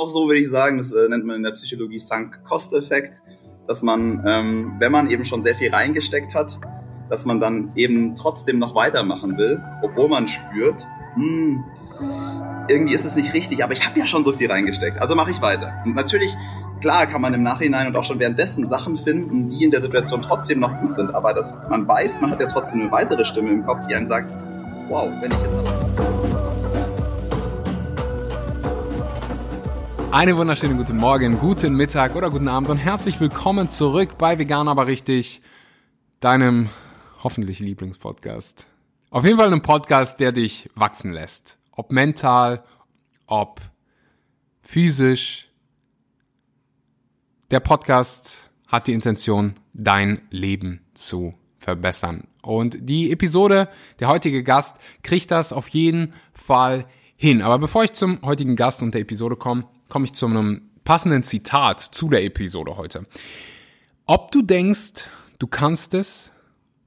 auch so, würde ich sagen, das äh, nennt man in der Psychologie Sunk-Cost-Effekt, dass man, ähm, wenn man eben schon sehr viel reingesteckt hat, dass man dann eben trotzdem noch weitermachen will, obwohl man spürt, hm, irgendwie ist es nicht richtig, aber ich habe ja schon so viel reingesteckt, also mache ich weiter. Und natürlich, klar kann man im Nachhinein und auch schon währenddessen Sachen finden, die in der Situation trotzdem noch gut sind, aber dass man weiß, man hat ja trotzdem eine weitere Stimme im Kopf, die einem sagt, wow, wenn ich jetzt Einen wunderschönen guten Morgen, guten Mittag oder guten Abend und herzlich willkommen zurück bei Vegan aber richtig, deinem hoffentlich Lieblingspodcast. Auf jeden Fall einem Podcast, der dich wachsen lässt. Ob mental, ob physisch. Der Podcast hat die Intention, dein Leben zu verbessern. Und die Episode, der heutige Gast, kriegt das auf jeden Fall hin. Aber bevor ich zum heutigen Gast und der Episode komme, komme ich zu einem passenden Zitat zu der Episode heute. Ob du denkst, du kannst es,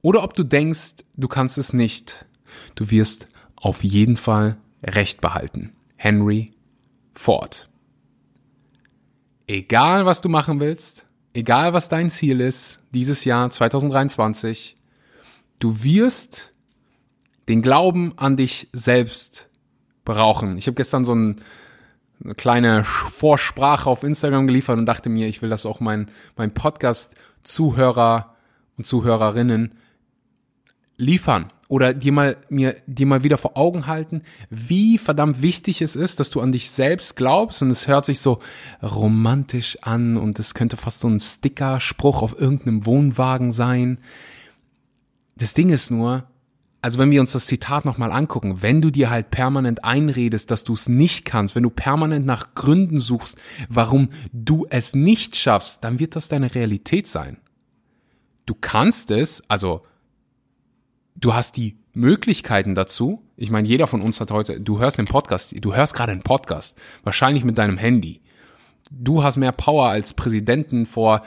oder ob du denkst, du kannst es nicht, du wirst auf jeden Fall Recht behalten. Henry Ford. Egal, was du machen willst, egal, was dein Ziel ist, dieses Jahr 2023, du wirst den Glauben an dich selbst brauchen. Ich habe gestern so ein, eine kleine Vorsprache auf Instagram geliefert und dachte mir, ich will das auch meinen mein Podcast-Zuhörer und Zuhörerinnen liefern oder dir mal mir dir mal wieder vor Augen halten, wie verdammt wichtig es ist, dass du an dich selbst glaubst und es hört sich so romantisch an und es könnte fast so ein Sticker-Spruch auf irgendeinem Wohnwagen sein. Das Ding ist nur, also wenn wir uns das Zitat nochmal angucken, wenn du dir halt permanent einredest, dass du es nicht kannst, wenn du permanent nach Gründen suchst, warum du es nicht schaffst, dann wird das deine Realität sein. Du kannst es, also du hast die Möglichkeiten dazu. Ich meine, jeder von uns hat heute, du hörst den Podcast, du hörst gerade einen Podcast, wahrscheinlich mit deinem Handy. Du hast mehr Power als Präsidenten vor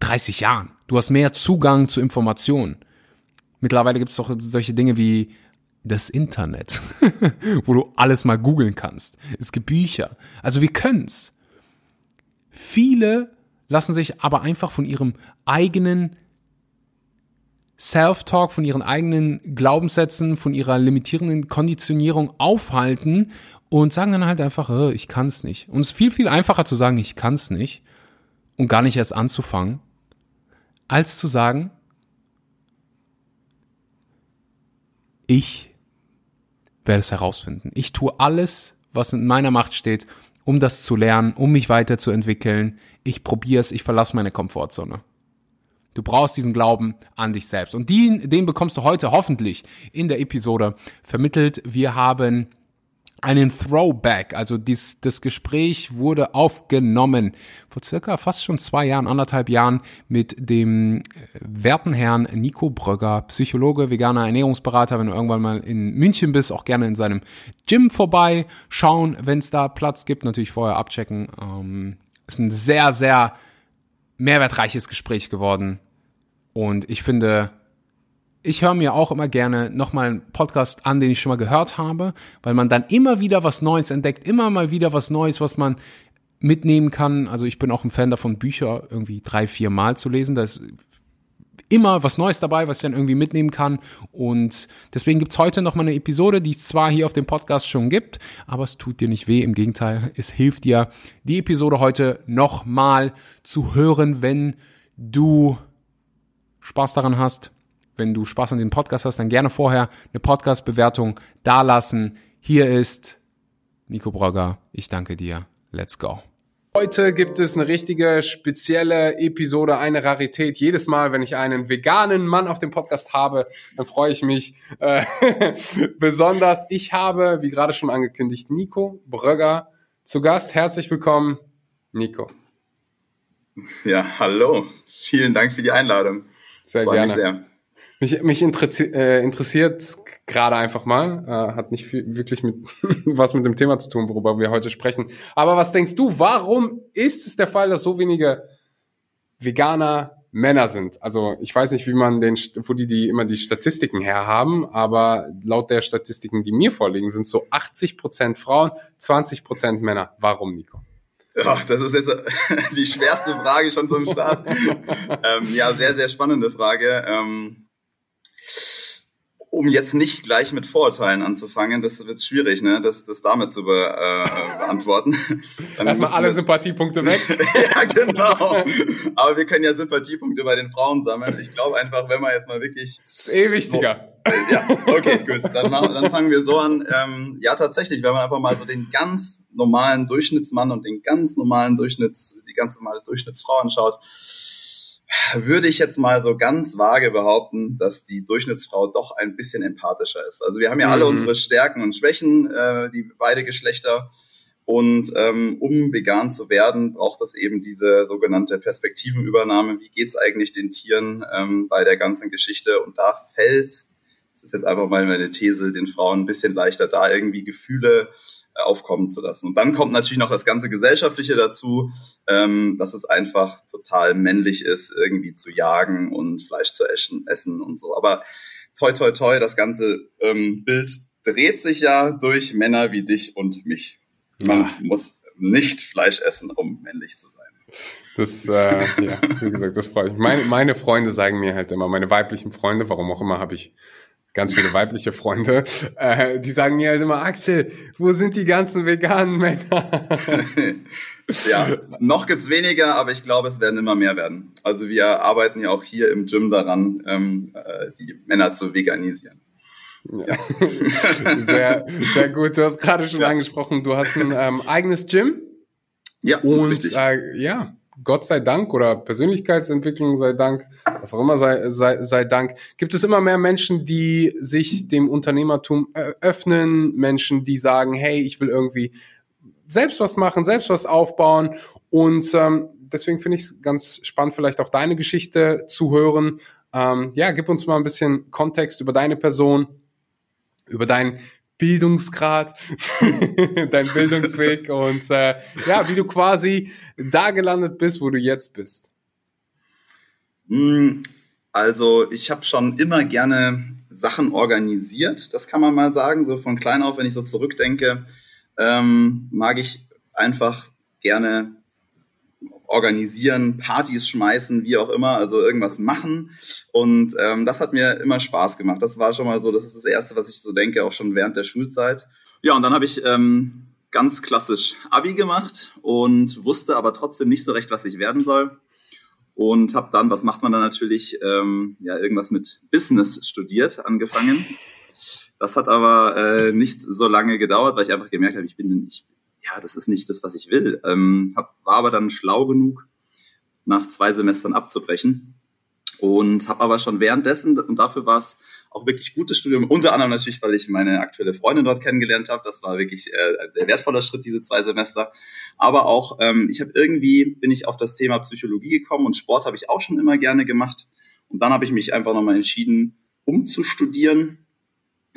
30 Jahren. Du hast mehr Zugang zu Informationen. Mittlerweile gibt es doch solche Dinge wie das Internet, wo du alles mal googeln kannst. Es gibt Bücher. Also wir können's. Viele lassen sich aber einfach von ihrem eigenen Self-Talk, von ihren eigenen Glaubenssätzen, von ihrer limitierenden Konditionierung aufhalten und sagen dann halt einfach, oh, ich kann es nicht. Und es ist viel, viel einfacher zu sagen, ich kann es nicht und gar nicht erst anzufangen, als zu sagen, ich werde es herausfinden. Ich tue alles, was in meiner Macht steht, um das zu lernen, um mich weiterzuentwickeln. Ich probiere es, ich verlasse meine Komfortzone. Du brauchst diesen Glauben an dich selbst. Und den, den bekommst du heute hoffentlich in der Episode vermittelt. Wir haben einen Throwback. Also dies, das Gespräch wurde aufgenommen vor circa fast schon zwei Jahren, anderthalb Jahren mit dem äh, werten Herrn Nico Brögger, Psychologe, veganer Ernährungsberater. Wenn du irgendwann mal in München bist, auch gerne in seinem Gym vorbei schauen, wenn es da Platz gibt. Natürlich vorher abchecken. Ähm, ist ein sehr, sehr mehrwertreiches Gespräch geworden. Und ich finde, ich höre mir auch immer gerne nochmal einen Podcast an, den ich schon mal gehört habe, weil man dann immer wieder was Neues entdeckt, immer mal wieder was Neues, was man mitnehmen kann. Also ich bin auch ein Fan davon, Bücher irgendwie drei, vier Mal zu lesen. Da ist immer was Neues dabei, was ich dann irgendwie mitnehmen kann. Und deswegen gibt's heute nochmal eine Episode, die es zwar hier auf dem Podcast schon gibt, aber es tut dir nicht weh. Im Gegenteil, es hilft dir, die Episode heute nochmal zu hören, wenn du Spaß daran hast, wenn du Spaß an dem Podcast hast, dann gerne vorher eine Podcast-Bewertung dalassen. Hier ist Nico Brogger. Ich danke dir. Let's go. Heute gibt es eine richtige spezielle Episode, eine Rarität. Jedes Mal, wenn ich einen veganen Mann auf dem Podcast habe, dann freue ich mich äh, besonders. Ich habe, wie gerade schon angekündigt, Nico Brögger zu Gast. Herzlich willkommen, Nico. Ja, hallo. Vielen Dank für die Einladung. Sehr Freue gerne. Mich, sehr. Mich, mich interessi äh, interessiert gerade einfach mal, äh, hat nicht viel, wirklich mit was mit dem Thema zu tun, worüber wir heute sprechen. Aber was denkst du, warum ist es der Fall, dass so wenige Veganer Männer sind? Also ich weiß nicht, wie man den, wo die, die immer die Statistiken herhaben, aber laut der Statistiken, die mir vorliegen, sind so 80 Prozent Frauen, 20 Prozent Männer. Warum, Nico? Ja, das ist jetzt die schwerste Frage schon zum Start. ähm, ja, sehr, sehr spannende Frage. Ähm, um jetzt nicht gleich mit Vorurteilen anzufangen, das wird schwierig, ne? das, das damit zu be, äh, beantworten. Erstmal alle wir... Sympathiepunkte weg. ja, genau. Aber wir können ja Sympathiepunkte bei den Frauen sammeln. Ich glaube einfach, wenn man jetzt mal wirklich... Das ist eh wichtiger. So, ja, okay, gut. Dann, machen, dann fangen wir so an. Ähm, ja, tatsächlich, wenn man einfach mal so den ganz normalen Durchschnittsmann und den ganz normalen Durchschnitts, die ganz normale Durchschnittsfrau anschaut, würde ich jetzt mal so ganz vage behaupten, dass die Durchschnittsfrau doch ein bisschen empathischer ist. Also wir haben ja alle mhm. unsere Stärken und Schwächen, äh, die beide Geschlechter. Und ähm, um vegan zu werden, braucht das eben diese sogenannte Perspektivenübernahme. Wie geht's eigentlich den Tieren ähm, bei der ganzen Geschichte? Und da fällt das ist jetzt einfach mal meine These, den Frauen ein bisschen leichter da irgendwie Gefühle aufkommen zu lassen. Und dann kommt natürlich noch das ganze Gesellschaftliche dazu, ähm, dass es einfach total männlich ist, irgendwie zu jagen und Fleisch zu essen, essen und so. Aber toi, toi, toi, das ganze ähm, Bild dreht sich ja durch Männer wie dich und mich. Man ja. muss nicht Fleisch essen, um männlich zu sein. Das, äh, ja, wie gesagt, das freut mich. Meine, meine Freunde sagen mir halt immer, meine weiblichen Freunde, warum auch immer, habe ich ganz viele weibliche Freunde, äh, die sagen mir halt immer, Axel, wo sind die ganzen veganen Männer? ja, noch gibt's weniger, aber ich glaube, es werden immer mehr werden. Also wir arbeiten ja auch hier im Gym daran, ähm, äh, die Männer zu veganisieren. Ja. sehr, sehr gut. Du hast gerade schon ja. angesprochen, du hast ein ähm, eigenes Gym. Ja, und, richtig. Äh, ja, Gott sei Dank oder Persönlichkeitsentwicklung sei Dank, was auch immer sei, sei, sei Dank, gibt es immer mehr Menschen, die sich dem Unternehmertum öffnen, Menschen, die sagen, hey, ich will irgendwie selbst was machen, selbst was aufbauen. Und ähm, deswegen finde ich es ganz spannend, vielleicht auch deine Geschichte zu hören. Ähm, ja, gib uns mal ein bisschen Kontext über deine Person, über dein Bildungsgrad, dein Bildungsweg und äh, ja, wie du quasi da gelandet bist, wo du jetzt bist. Hm, also ich habe schon immer gerne Sachen organisiert, das kann man mal sagen, so von klein auf, wenn ich so zurückdenke, ähm, mag ich einfach gerne organisieren, Partys schmeißen, wie auch immer, also irgendwas machen. Und ähm, das hat mir immer Spaß gemacht. Das war schon mal so, das ist das Erste, was ich so denke, auch schon während der Schulzeit. Ja, und dann habe ich ähm, ganz klassisch Abi gemacht und wusste aber trotzdem nicht so recht, was ich werden soll. Und habe dann, was macht man dann natürlich, ähm, ja, irgendwas mit Business studiert, angefangen. Das hat aber äh, nicht so lange gedauert, weil ich einfach gemerkt habe, ich bin, ich ja, das ist nicht das, was ich will. Ähm, hab, war aber dann schlau genug, nach zwei Semestern abzubrechen und habe aber schon währenddessen, und dafür war es auch wirklich gutes Studium, unter anderem natürlich, weil ich meine aktuelle Freundin dort kennengelernt habe. Das war wirklich äh, ein sehr wertvoller Schritt, diese zwei Semester. Aber auch, ähm, ich habe irgendwie, bin ich auf das Thema Psychologie gekommen und Sport habe ich auch schon immer gerne gemacht. Und dann habe ich mich einfach nochmal entschieden, umzustudieren.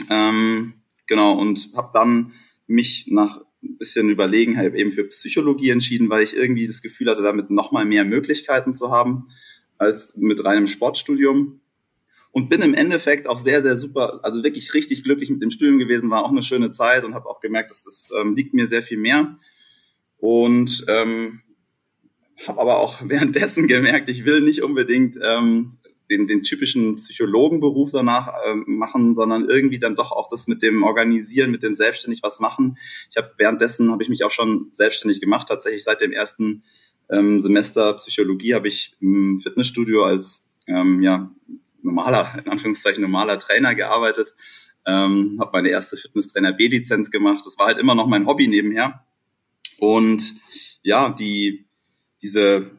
Ähm, genau, und habe dann mich nach ein bisschen überlegen, habe eben für Psychologie entschieden, weil ich irgendwie das Gefühl hatte, damit nochmal mehr Möglichkeiten zu haben als mit reinem Sportstudium. Und bin im Endeffekt auch sehr, sehr super, also wirklich richtig glücklich mit dem Studium gewesen, war auch eine schöne Zeit und habe auch gemerkt, dass das ähm, liegt mir sehr viel mehr. Und ähm, habe aber auch währenddessen gemerkt, ich will nicht unbedingt ähm, den, den typischen Psychologenberuf danach äh, machen, sondern irgendwie dann doch auch das mit dem Organisieren, mit dem selbstständig was machen. Ich habe währenddessen habe ich mich auch schon selbstständig gemacht. Tatsächlich seit dem ersten ähm, Semester Psychologie habe ich im Fitnessstudio als ähm, ja normaler in Anführungszeichen normaler Trainer gearbeitet. Ähm, habe meine erste Fitnesstrainer B-Lizenz gemacht. Das war halt immer noch mein Hobby nebenher. Und ja, die diese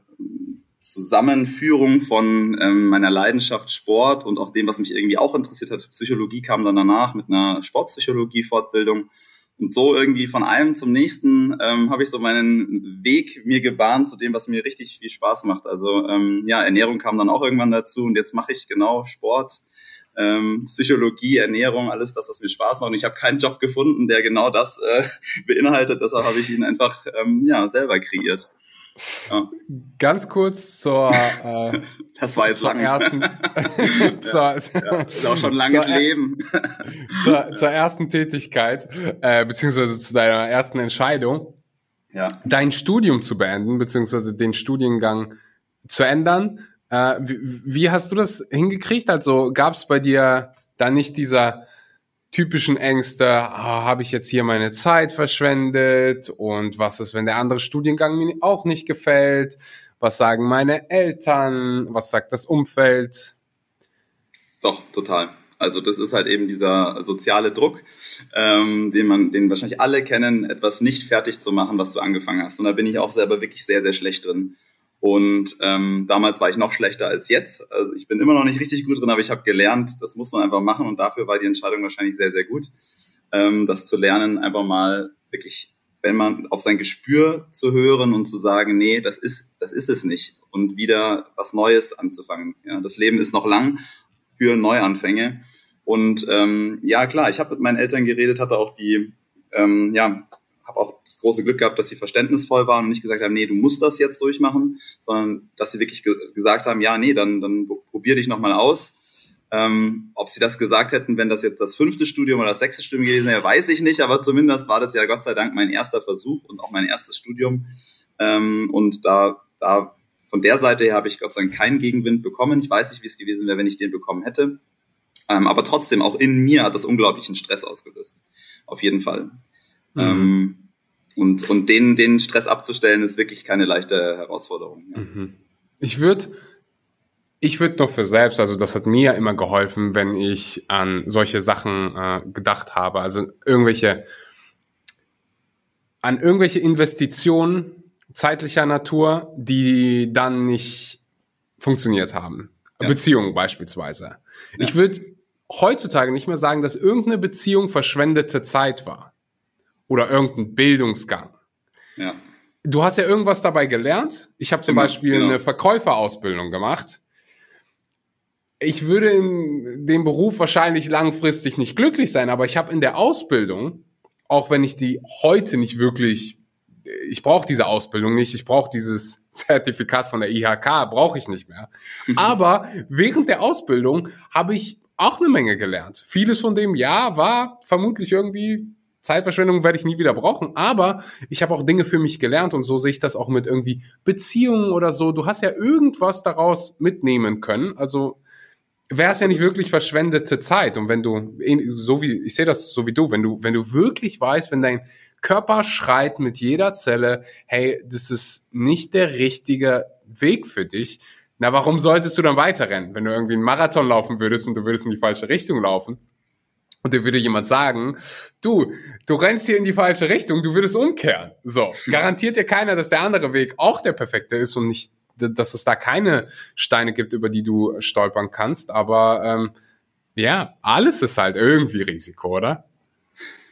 Zusammenführung von ähm, meiner Leidenschaft Sport und auch dem, was mich irgendwie auch interessiert hat. Psychologie kam dann danach mit einer Sportpsychologie-Fortbildung. Und so irgendwie von einem zum nächsten ähm, habe ich so meinen Weg mir gebahnt zu dem, was mir richtig viel Spaß macht. Also ähm, ja, Ernährung kam dann auch irgendwann dazu und jetzt mache ich genau Sport, ähm, Psychologie, Ernährung, alles das, was mir Spaß macht. Und ich habe keinen Job gefunden, der genau das äh, beinhaltet. Deshalb habe ich ihn einfach ähm, ja selber kreiert. Ja. Ganz kurz zur, äh, das war jetzt lang. Ersten, zur, ja, ist auch schon ein langes zur, Leben. zur, zur ersten Tätigkeit, äh, beziehungsweise zu deiner ersten Entscheidung. ja. dein Studium zu beenden, beziehungsweise den Studiengang zu ändern. Äh, wie, wie, hast du das hingekriegt? Also gab es bei dir da nicht dieser typischen Ängste, ah, habe ich jetzt hier meine Zeit verschwendet und was ist, wenn der andere Studiengang mir auch nicht gefällt? Was sagen meine Eltern? Was sagt das Umfeld? Doch, total. Also das ist halt eben dieser soziale Druck, ähm, den man, den wahrscheinlich alle kennen, etwas nicht fertig zu machen, was du angefangen hast. Und da bin ich auch selber wirklich sehr, sehr schlecht drin. Und ähm, damals war ich noch schlechter als jetzt. Also ich bin immer noch nicht richtig gut drin, aber ich habe gelernt, das muss man einfach machen. Und dafür war die Entscheidung wahrscheinlich sehr, sehr gut, ähm, das zu lernen, einfach mal wirklich, wenn man auf sein Gespür zu hören und zu sagen, nee, das ist, das ist es nicht. Und wieder was Neues anzufangen. Ja, das Leben ist noch lang für Neuanfänge. Und ähm, ja, klar, ich habe mit meinen Eltern geredet, hatte auch die, ähm, ja, habe auch das große Glück gehabt, dass sie verständnisvoll waren und nicht gesagt haben, nee, du musst das jetzt durchmachen, sondern dass sie wirklich ge gesagt haben, ja, nee, dann, dann probier dich nochmal aus. Ähm, ob sie das gesagt hätten, wenn das jetzt das fünfte Studium oder das sechste Studium gewesen wäre, weiß ich nicht, aber zumindest war das ja Gott sei Dank mein erster Versuch und auch mein erstes Studium. Ähm, und da, da von der Seite her habe ich Gott sei Dank keinen Gegenwind bekommen. Ich weiß nicht, wie es gewesen wäre, wenn ich den bekommen hätte. Ähm, aber trotzdem, auch in mir hat das unglaublichen Stress ausgelöst. Auf jeden Fall. Mhm. Ähm, und und den, den Stress abzustellen, ist wirklich keine leichte Herausforderung. Ja. Mhm. Ich würde ich würde noch für selbst, also das hat mir immer geholfen, wenn ich an solche Sachen äh, gedacht habe. Also irgendwelche, an irgendwelche Investitionen zeitlicher Natur, die dann nicht funktioniert haben. Ja. Beziehungen beispielsweise. Ja. Ich würde heutzutage nicht mehr sagen, dass irgendeine Beziehung verschwendete Zeit war. Oder irgendein Bildungsgang. Ja. Du hast ja irgendwas dabei gelernt. Ich habe zum genau, Beispiel genau. eine Verkäuferausbildung gemacht. Ich würde in dem Beruf wahrscheinlich langfristig nicht glücklich sein, aber ich habe in der Ausbildung, auch wenn ich die heute nicht wirklich ich brauche diese Ausbildung nicht, ich brauche dieses Zertifikat von der IHK, brauche ich nicht mehr. Aber während der Ausbildung habe ich auch eine Menge gelernt. Vieles von dem, ja, war vermutlich irgendwie Zeitverschwendung werde ich nie wieder brauchen, aber ich habe auch Dinge für mich gelernt und so sehe ich das auch mit irgendwie Beziehungen oder so. Du hast ja irgendwas daraus mitnehmen können. Also wäre es ja nicht wirklich verschwendete Zeit. Und wenn du, so wie, ich sehe das so wie du, wenn du, wenn du wirklich weißt, wenn dein Körper schreit mit jeder Zelle, hey, das ist nicht der richtige Weg für dich. Na, warum solltest du dann weiterrennen? Wenn du irgendwie einen Marathon laufen würdest und du würdest in die falsche Richtung laufen, und dir würde jemand sagen, du, du rennst hier in die falsche Richtung, du würdest umkehren. So, garantiert dir keiner, dass der andere Weg auch der perfekte ist und nicht, dass es da keine Steine gibt, über die du stolpern kannst. Aber ähm, ja, alles ist halt irgendwie Risiko, oder?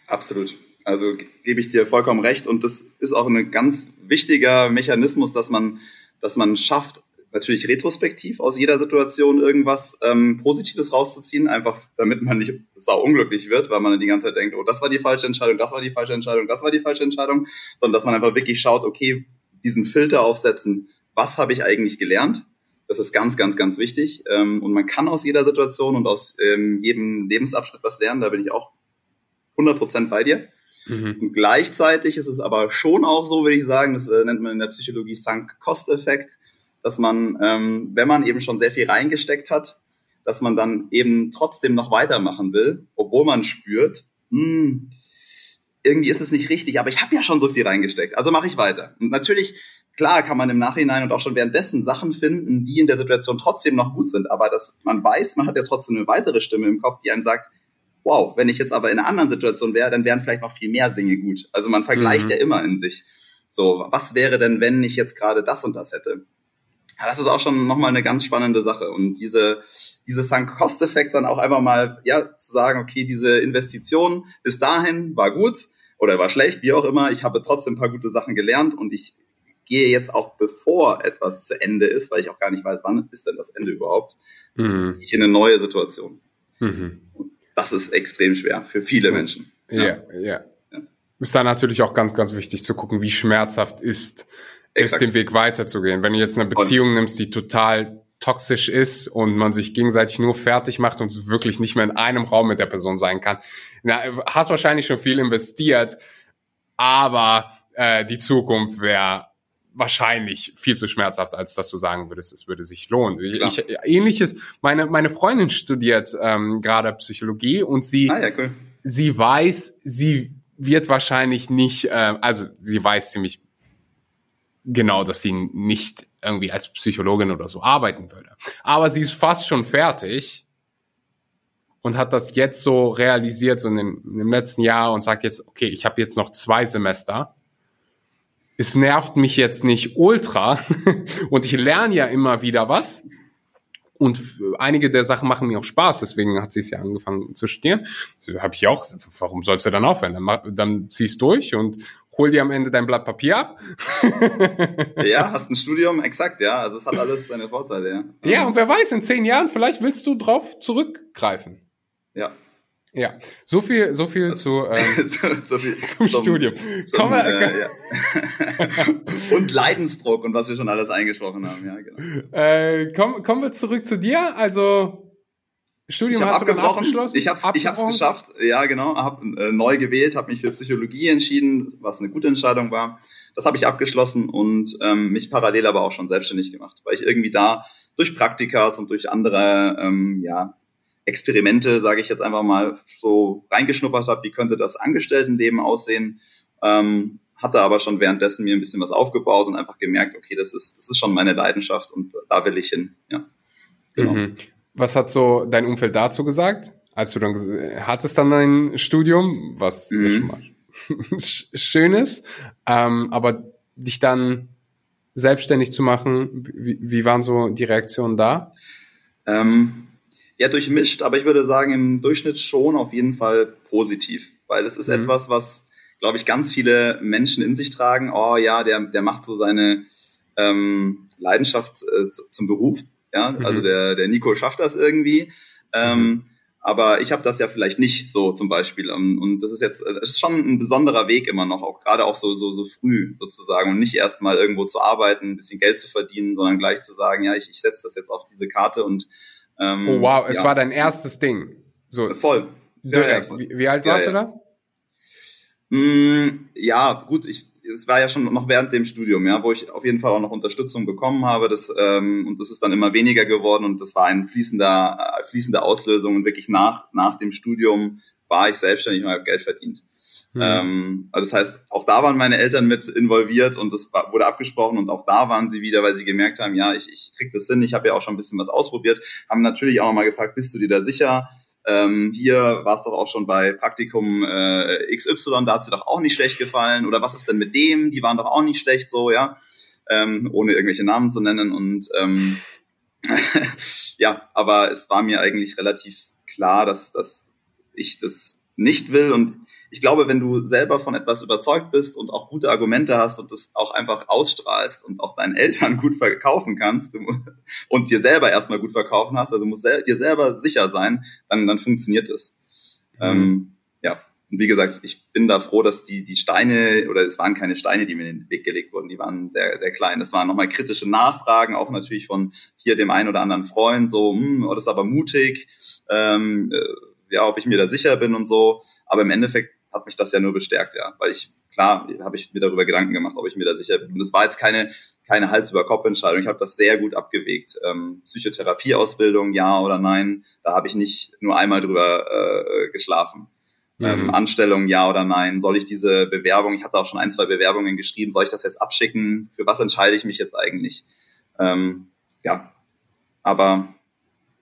Absolut. Also gebe ich dir vollkommen recht. Und das ist auch ein ganz wichtiger Mechanismus, dass man, dass man schafft, natürlich retrospektiv aus jeder Situation irgendwas ähm, Positives rauszuziehen, einfach damit man nicht sau unglücklich wird, weil man dann die ganze Zeit denkt, oh, das war die falsche Entscheidung, das war die falsche Entscheidung, das war die falsche Entscheidung, sondern dass man einfach wirklich schaut, okay, diesen Filter aufsetzen, was habe ich eigentlich gelernt? Das ist ganz, ganz, ganz wichtig. Ähm, und man kann aus jeder Situation und aus ähm, jedem Lebensabschnitt was lernen, da bin ich auch 100% bei dir. Mhm. Und gleichzeitig ist es aber schon auch so, würde ich sagen, das äh, nennt man in der Psychologie Sunk-Cost-Effekt, dass man, ähm, wenn man eben schon sehr viel reingesteckt hat, dass man dann eben trotzdem noch weitermachen will, obwohl man spürt, hm, irgendwie ist es nicht richtig, aber ich habe ja schon so viel reingesteckt, also mache ich weiter. Und natürlich, klar, kann man im Nachhinein und auch schon währenddessen Sachen finden, die in der Situation trotzdem noch gut sind, aber dass man weiß, man hat ja trotzdem eine weitere Stimme im Kopf, die einem sagt, wow, wenn ich jetzt aber in einer anderen Situation wäre, dann wären vielleicht noch viel mehr Dinge gut. Also man vergleicht mhm. ja immer in sich. So, was wäre denn, wenn ich jetzt gerade das und das hätte? Ja, das ist auch schon nochmal eine ganz spannende Sache. Und diese, diese Sunk-Cost-Effekt dann auch einfach mal, ja, zu sagen, okay, diese Investition bis dahin war gut oder war schlecht, wie auch immer. Ich habe trotzdem ein paar gute Sachen gelernt und ich gehe jetzt auch, bevor etwas zu Ende ist, weil ich auch gar nicht weiß, wann ist denn das Ende überhaupt, mhm. ich in eine neue Situation. Mhm das ist extrem schwer für viele Menschen. Ja, ja. ja. ja. Ist da natürlich auch ganz, ganz wichtig zu gucken, wie schmerzhaft ist, ist den Weg weiterzugehen. Wenn du jetzt eine Beziehung und nimmst, die total toxisch ist und man sich gegenseitig nur fertig macht und wirklich nicht mehr in einem Raum mit der Person sein kann. Na, hast wahrscheinlich schon viel investiert, aber äh, die Zukunft wäre wahrscheinlich viel zu schmerzhaft, als dass du sagen würdest, es würde sich lohnen. Ich, Klar. ich, ähnliches, meine, meine Freundin studiert ähm, gerade Psychologie und sie, Ah ja, cool. sie weiß, sie wird wahrscheinlich nicht, äh, also sie weiß ziemlich genau, dass sie nicht irgendwie als Psychologin oder so arbeiten würde. Aber sie ist fast schon fertig und hat das jetzt so realisiert, so in dem, in dem letzten Jahr und sagt jetzt, okay, ich habe jetzt noch zwei Semester. Es nervt mich jetzt nicht ultra und ich lerne ja immer wieder was. Und einige der Sachen machen mir auch Spaß, deswegen hat sie es ja angefangen zu studieren. Habe ich auch gesagt, warum sollst du dann aufhören? Dann, dann ziehst durch und hol dir am Ende dein Blatt Papier ab. Ja, hast ein Studium, exakt, ja. Also es hat alles seine Vorteile, ja. Ja, und wer weiß, in zehn Jahren, vielleicht willst du drauf zurückgreifen. Ja. Ja, so viel, so viel zu, ähm, so, so viel zum, Studium. Zum, wir, äh, ja. und Leidensdruck und was wir schon alles eingesprochen haben, ja, genau. äh, kommen, kommen wir zurück zu dir. Also, Studium Ich habe hast du dann abgebrochen. abgeschlossen? Ich habe ich hab's geschafft. Ja, genau. Habe äh, neu gewählt, habe mich für Psychologie entschieden, was eine gute Entscheidung war. Das habe ich abgeschlossen und ähm, mich parallel aber auch schon selbstständig gemacht, weil ich irgendwie da durch Praktikas und durch andere ähm, ja, Experimente, sage ich jetzt einfach mal, so reingeschnuppert habe, wie könnte das Angestelltenleben aussehen. Ähm, hatte aber schon währenddessen mir ein bisschen was aufgebaut und einfach gemerkt, okay, das ist, das ist schon meine Leidenschaft und da will ich hin. Ja. Genau. Mhm. Was hat so dein Umfeld dazu gesagt? Als du dann hattest dann dein Studium, was Mhm. schon mal sch- schön ist, ähm, aber dich dann selbstständig zu machen, wie, wie waren so die Reaktionen da? Ähm, ja, durchmischt, aber ich würde sagen, im Durchschnitt schon auf jeden Fall positiv, weil es ist Mhm. etwas, was, glaube ich, ganz viele Menschen in sich tragen. Oh ja, der, der macht so seine ähm, Leidenschaft äh, zum Beruf. Ja, Mhm. also der, der Nico schafft das irgendwie. Ähm, aber ich habe das ja vielleicht nicht so zum Beispiel. Und, das ist jetzt, es ist schon ein besonderer Weg immer noch, auch gerade auch so, so, so früh sozusagen. Und nicht erst mal irgendwo zu arbeiten, ein bisschen Geld zu verdienen, sondern gleich zu sagen, ja, ich, ich setze das jetzt auf diese Karte und ähm, Oh wow, es ja, war dein erstes Ding. So, voll. Ja, ja, direkt. voll. Wie, wie alt Ja, warst ja. du da? Mm, ja, gut, ich, es war ja schon noch während dem Studium, ja, wo ich auf jeden Fall auch noch Unterstützung bekommen habe. Das, ähm, und das ist dann immer weniger geworden und das war ein fließender, äh, fließende Auslösung und wirklich nach, nach dem Studium war ich selbstständig und habe Geld verdient. Hm. Ähm, also das heißt, auch da waren meine Eltern mit involviert und das war, wurde abgesprochen und auch da waren sie wieder, weil sie gemerkt haben, ja, ich, ich krieg das hin, ich habe ja auch schon ein bisschen was ausprobiert, haben natürlich auch nochmal gefragt, bist du dir da sicher? Ähm, hier war es doch auch schon bei Praktikum äh, XY, da hat sie doch auch nicht schlecht gefallen. Oder was ist denn mit dem? Die waren doch auch nicht schlecht so, ja. Ähm, ohne irgendwelche Namen zu nennen. Und ähm, ja, aber es war mir eigentlich relativ klar, dass, dass ich das nicht will. Und ich glaube, wenn du selber von etwas überzeugt bist und auch gute Argumente hast und das auch einfach ausstrahlst und auch deinen Eltern gut verkaufen kannst und dir selber erstmal gut verkaufen hast, also musst dir selber sicher sein, dann, dann funktioniert es. Ähm, ja, und wie gesagt, ich bin da froh, dass die, die Steine, oder es waren keine Steine, die mir in den Weg gelegt wurden, die waren sehr, sehr klein. Das waren nochmal kritische Nachfragen, auch natürlich von hier dem einen oder anderen Freund, so, hm, oh, das ist aber mutig, ähm, äh, ja, ob ich mir da sicher bin und so. Aber im Endeffekt hat mich das ja nur bestärkt, ja, weil ich, klar, habe ich mir darüber Gedanken gemacht, ob ich mir da sicher bin. Und es war jetzt keine, keine Hals-über-Kopf-Entscheidung. Ich habe das sehr gut abgewegt. Ähm, Psychotherapieausbildung, ja oder nein, da habe ich nicht nur einmal drüber äh, geschlafen. Ähm, Mhm. Anstellung, ja oder nein? Soll ich diese Bewerbung, ich hatte auch schon ein, zwei Bewerbungen geschrieben, soll ich das jetzt abschicken? Für was entscheide ich mich jetzt eigentlich? Ähm, ja, aber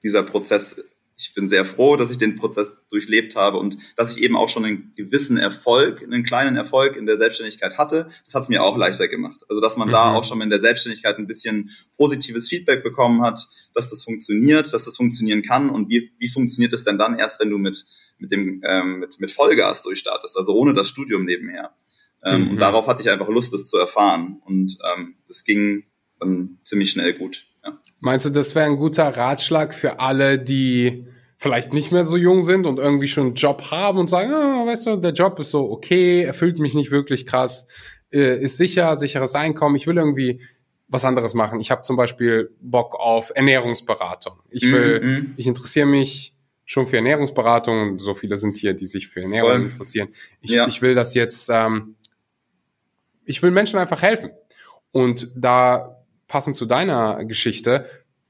dieser Prozess, ich bin sehr froh, dass ich den Prozess durchlebt habe und dass ich eben auch schon einen gewissen Erfolg, einen kleinen Erfolg in der Selbstständigkeit hatte. Das hat es mir auch leichter gemacht. Also, dass man da Mhm. auch schon in der Selbstständigkeit ein bisschen positives Feedback bekommen hat, dass das funktioniert, dass das funktionieren kann und wie, wie funktioniert es denn dann erst, wenn du mit, mit dem, ähm, mit, mit Vollgas durchstartest, also ohne das Studium nebenher. Ähm, Mhm. Und darauf hatte ich einfach Lust, das zu erfahren. Und ähm, das ging dann ziemlich schnell gut. Ja. Meinst du, das wäre ein guter Ratschlag für alle, die vielleicht nicht mehr so jung sind und irgendwie schon einen Job haben und sagen, ah, weißt du, der Job ist so okay, erfüllt mich nicht wirklich krass, äh, ist sicher, sicheres Einkommen, ich will irgendwie was anderes machen. Ich habe zum Beispiel Bock auf Ernährungsberatung. Ich will, Mhm. ich interessiere mich schon für Ernährungsberatung und so viele sind hier, die sich für Ernährung Voll. interessieren. Ich, Ja. ich will das jetzt ähm, ich will Menschen einfach helfen. Und da passend zu deiner Geschichte,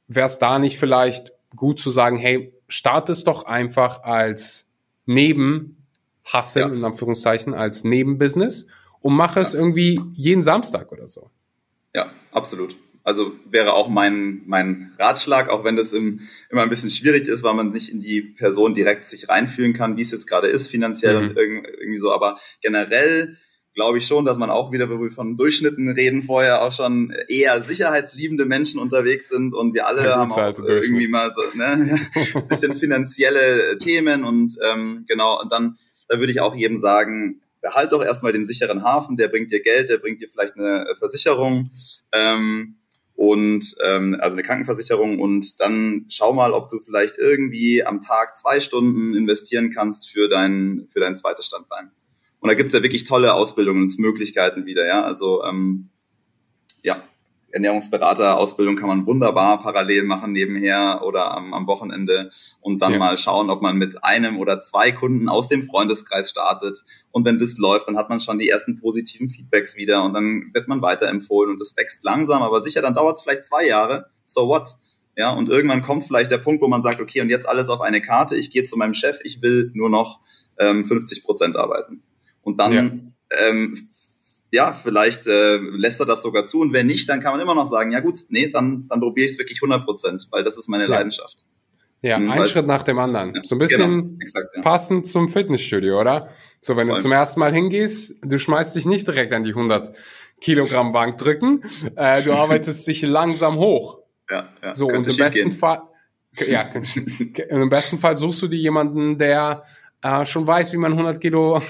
wäre es da nicht vielleicht gut zu sagen, hey, start es doch einfach als Nebenhustle, ja. in Anführungszeichen, als Nebenbusiness und mach es ja. irgendwie jeden Samstag oder so. Ja, absolut. Also wäre auch mein, mein Ratschlag, auch wenn das im, immer ein bisschen schwierig ist, weil man nicht in die Person direkt sich reinfühlen kann, wie es jetzt gerade ist, finanziell mhm. und irgendwie so. Aber generell glaube ich schon, dass man auch wieder, wo wir von Durchschnitten reden, vorher auch schon eher sicherheitsliebende Menschen unterwegs sind und wir alle haben auch irgendwie mal so ne, ein bisschen finanzielle Themen und ähm, genau, und dann da würde ich auch jedem sagen, behalt doch erstmal den sicheren Hafen, der bringt dir Geld, der bringt dir vielleicht eine Versicherung. Ähm, und ähm, also eine Krankenversicherung und dann schau mal, ob du vielleicht irgendwie am Tag zwei Stunden investieren kannst für dein für dein zweites Standbein. Und da gibt's ja wirklich tolle Ausbildungsmöglichkeiten wieder, ja. Also ähm, ja, Ernährungsberater-Ausbildung kann man wunderbar parallel machen nebenher oder am, am Wochenende und dann ja. mal schauen, ob man mit einem oder zwei Kunden aus dem Freundeskreis startet. Und wenn das läuft, dann hat man schon die ersten positiven Feedbacks wieder und dann wird man weiterempfohlen und das wächst langsam, aber sicher, dann dauert es vielleicht zwei Jahre. So what? Ja, und irgendwann kommt vielleicht der Punkt, wo man sagt, okay, und jetzt alles auf eine Karte, ich gehe zu meinem Chef, ich will nur noch ähm, 50 Prozent arbeiten. Und dann, ja, ähm, ja vielleicht äh, lässt er das sogar zu. Und wenn nicht, dann kann man immer noch sagen, ja gut, nee, dann, dann probiere ich es wirklich 100 Prozent, weil das ist meine ja. Leidenschaft. Ja, mhm, ein Schritt nach dem anderen. Ja, so ein bisschen genau, exakt, ja. passend zum Fitnessstudio, oder? So, wenn Voll. du zum ersten Mal hingehst, du schmeißt dich nicht direkt an die 100 Kilogramm Bank drücken, äh, du arbeitest dich langsam hoch. Ja, ja. So, und im besten Fall, ja, im besten Fall suchst du dir jemanden, der äh, schon weiß, wie man 100 Kilo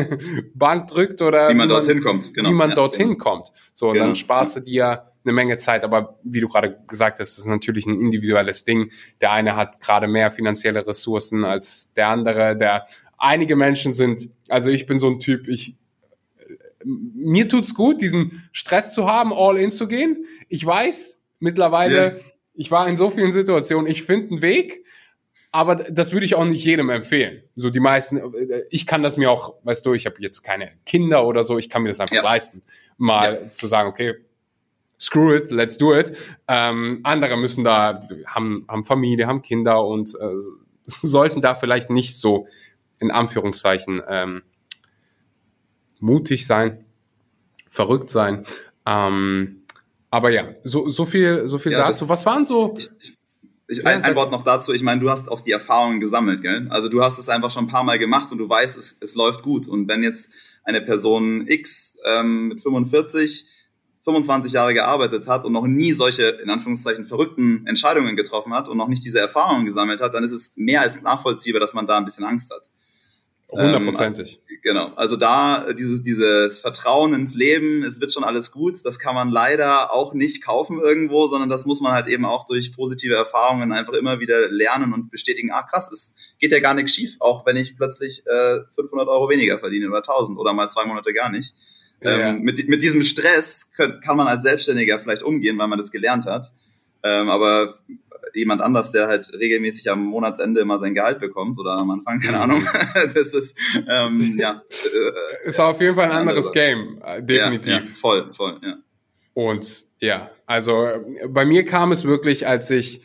Bank drückt oder wie man, wie man dorthin kommt, genau. Wie man ja, dorthin genau. kommt. So, und genau. dann sparst du dir eine Menge Zeit. Aber wie du gerade gesagt hast, ist natürlich ein individuelles Ding. Der eine hat gerade mehr finanzielle Ressourcen als der andere. Der einige Menschen sind, also ich bin so ein Typ, ich mir tut's gut, diesen Stress zu haben, all in zu gehen. Ich weiß mittlerweile, yeah. ich war in so vielen Situationen, ich finde einen Weg, aber das würde ich auch nicht jedem empfehlen. So die meisten, ich kann das mir auch, weißt du, ich habe jetzt keine Kinder oder so, ich kann mir das einfach ja. leisten, mal ja. zu sagen, okay, screw it, let's do it. Ähm, andere müssen da, haben, haben Familie, haben Kinder und äh, sollten da vielleicht nicht so in Anführungszeichen ähm, mutig sein, verrückt sein. Ähm, aber ja, so, so viel, so viel ja, dazu. Was waren so? Ich, ich, ein, ein Wort noch dazu. Ich meine, du hast auch die Erfahrungen gesammelt, gell? Also du hast es einfach schon ein paar Mal gemacht und du weißt, es, es läuft gut. Und wenn jetzt eine Person X ähm, mit 45 25 Jahre gearbeitet hat und noch nie solche, in Anführungszeichen, verrückten Entscheidungen getroffen hat und noch nicht diese Erfahrungen gesammelt hat, dann ist es mehr als nachvollziehbar, dass man da ein bisschen Angst hat. Hundertprozentig. Ähm, genau. Also da dieses, dieses Vertrauen ins Leben, es wird schon alles gut, das kann man leider auch nicht kaufen irgendwo, sondern das muss man halt eben auch durch positive Erfahrungen einfach immer wieder lernen und bestätigen, ach krass, es geht ja gar nichts schief, auch wenn ich plötzlich äh, 500 Euro weniger verdiene oder 1000 oder mal zwei Monate gar nicht. Ja. Ähm, mit, mit diesem Stress können, kann man als Selbstständiger vielleicht umgehen, weil man das gelernt hat. Ähm, aber jemand anders, der halt regelmäßig am Monatsende immer sein Gehalt bekommt oder am Anfang, keine Ahnung. das ist, ähm, ja. Äh, ist auf jeden Fall ein anderes Game, äh, definitiv. Ja, ja, voll, voll, ja. Und ja, also bei mir kam es wirklich, als ich,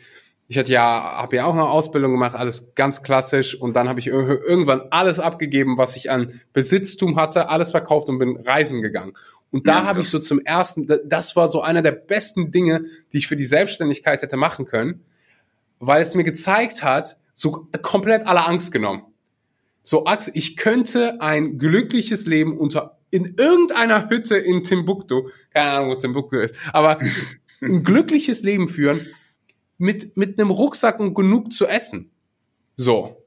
ich hatte ja, habe ja auch eine Ausbildung gemacht, alles ganz klassisch und dann habe ich irgendwann alles abgegeben, was ich an Besitztum hatte, alles verkauft und bin reisen gegangen. Und da ja, habe ich so zum ersten, das war so einer der besten Dinge, die ich für die Selbstständigkeit hätte machen können, weil es mir gezeigt hat, so komplett alle Angst genommen. So, Axel, ich könnte ein glückliches Leben unter, in irgendeiner Hütte in Timbuktu, keine Ahnung, wo Timbuktu ist, aber ein glückliches Leben führen mit, mit einem Rucksack und genug zu essen. So.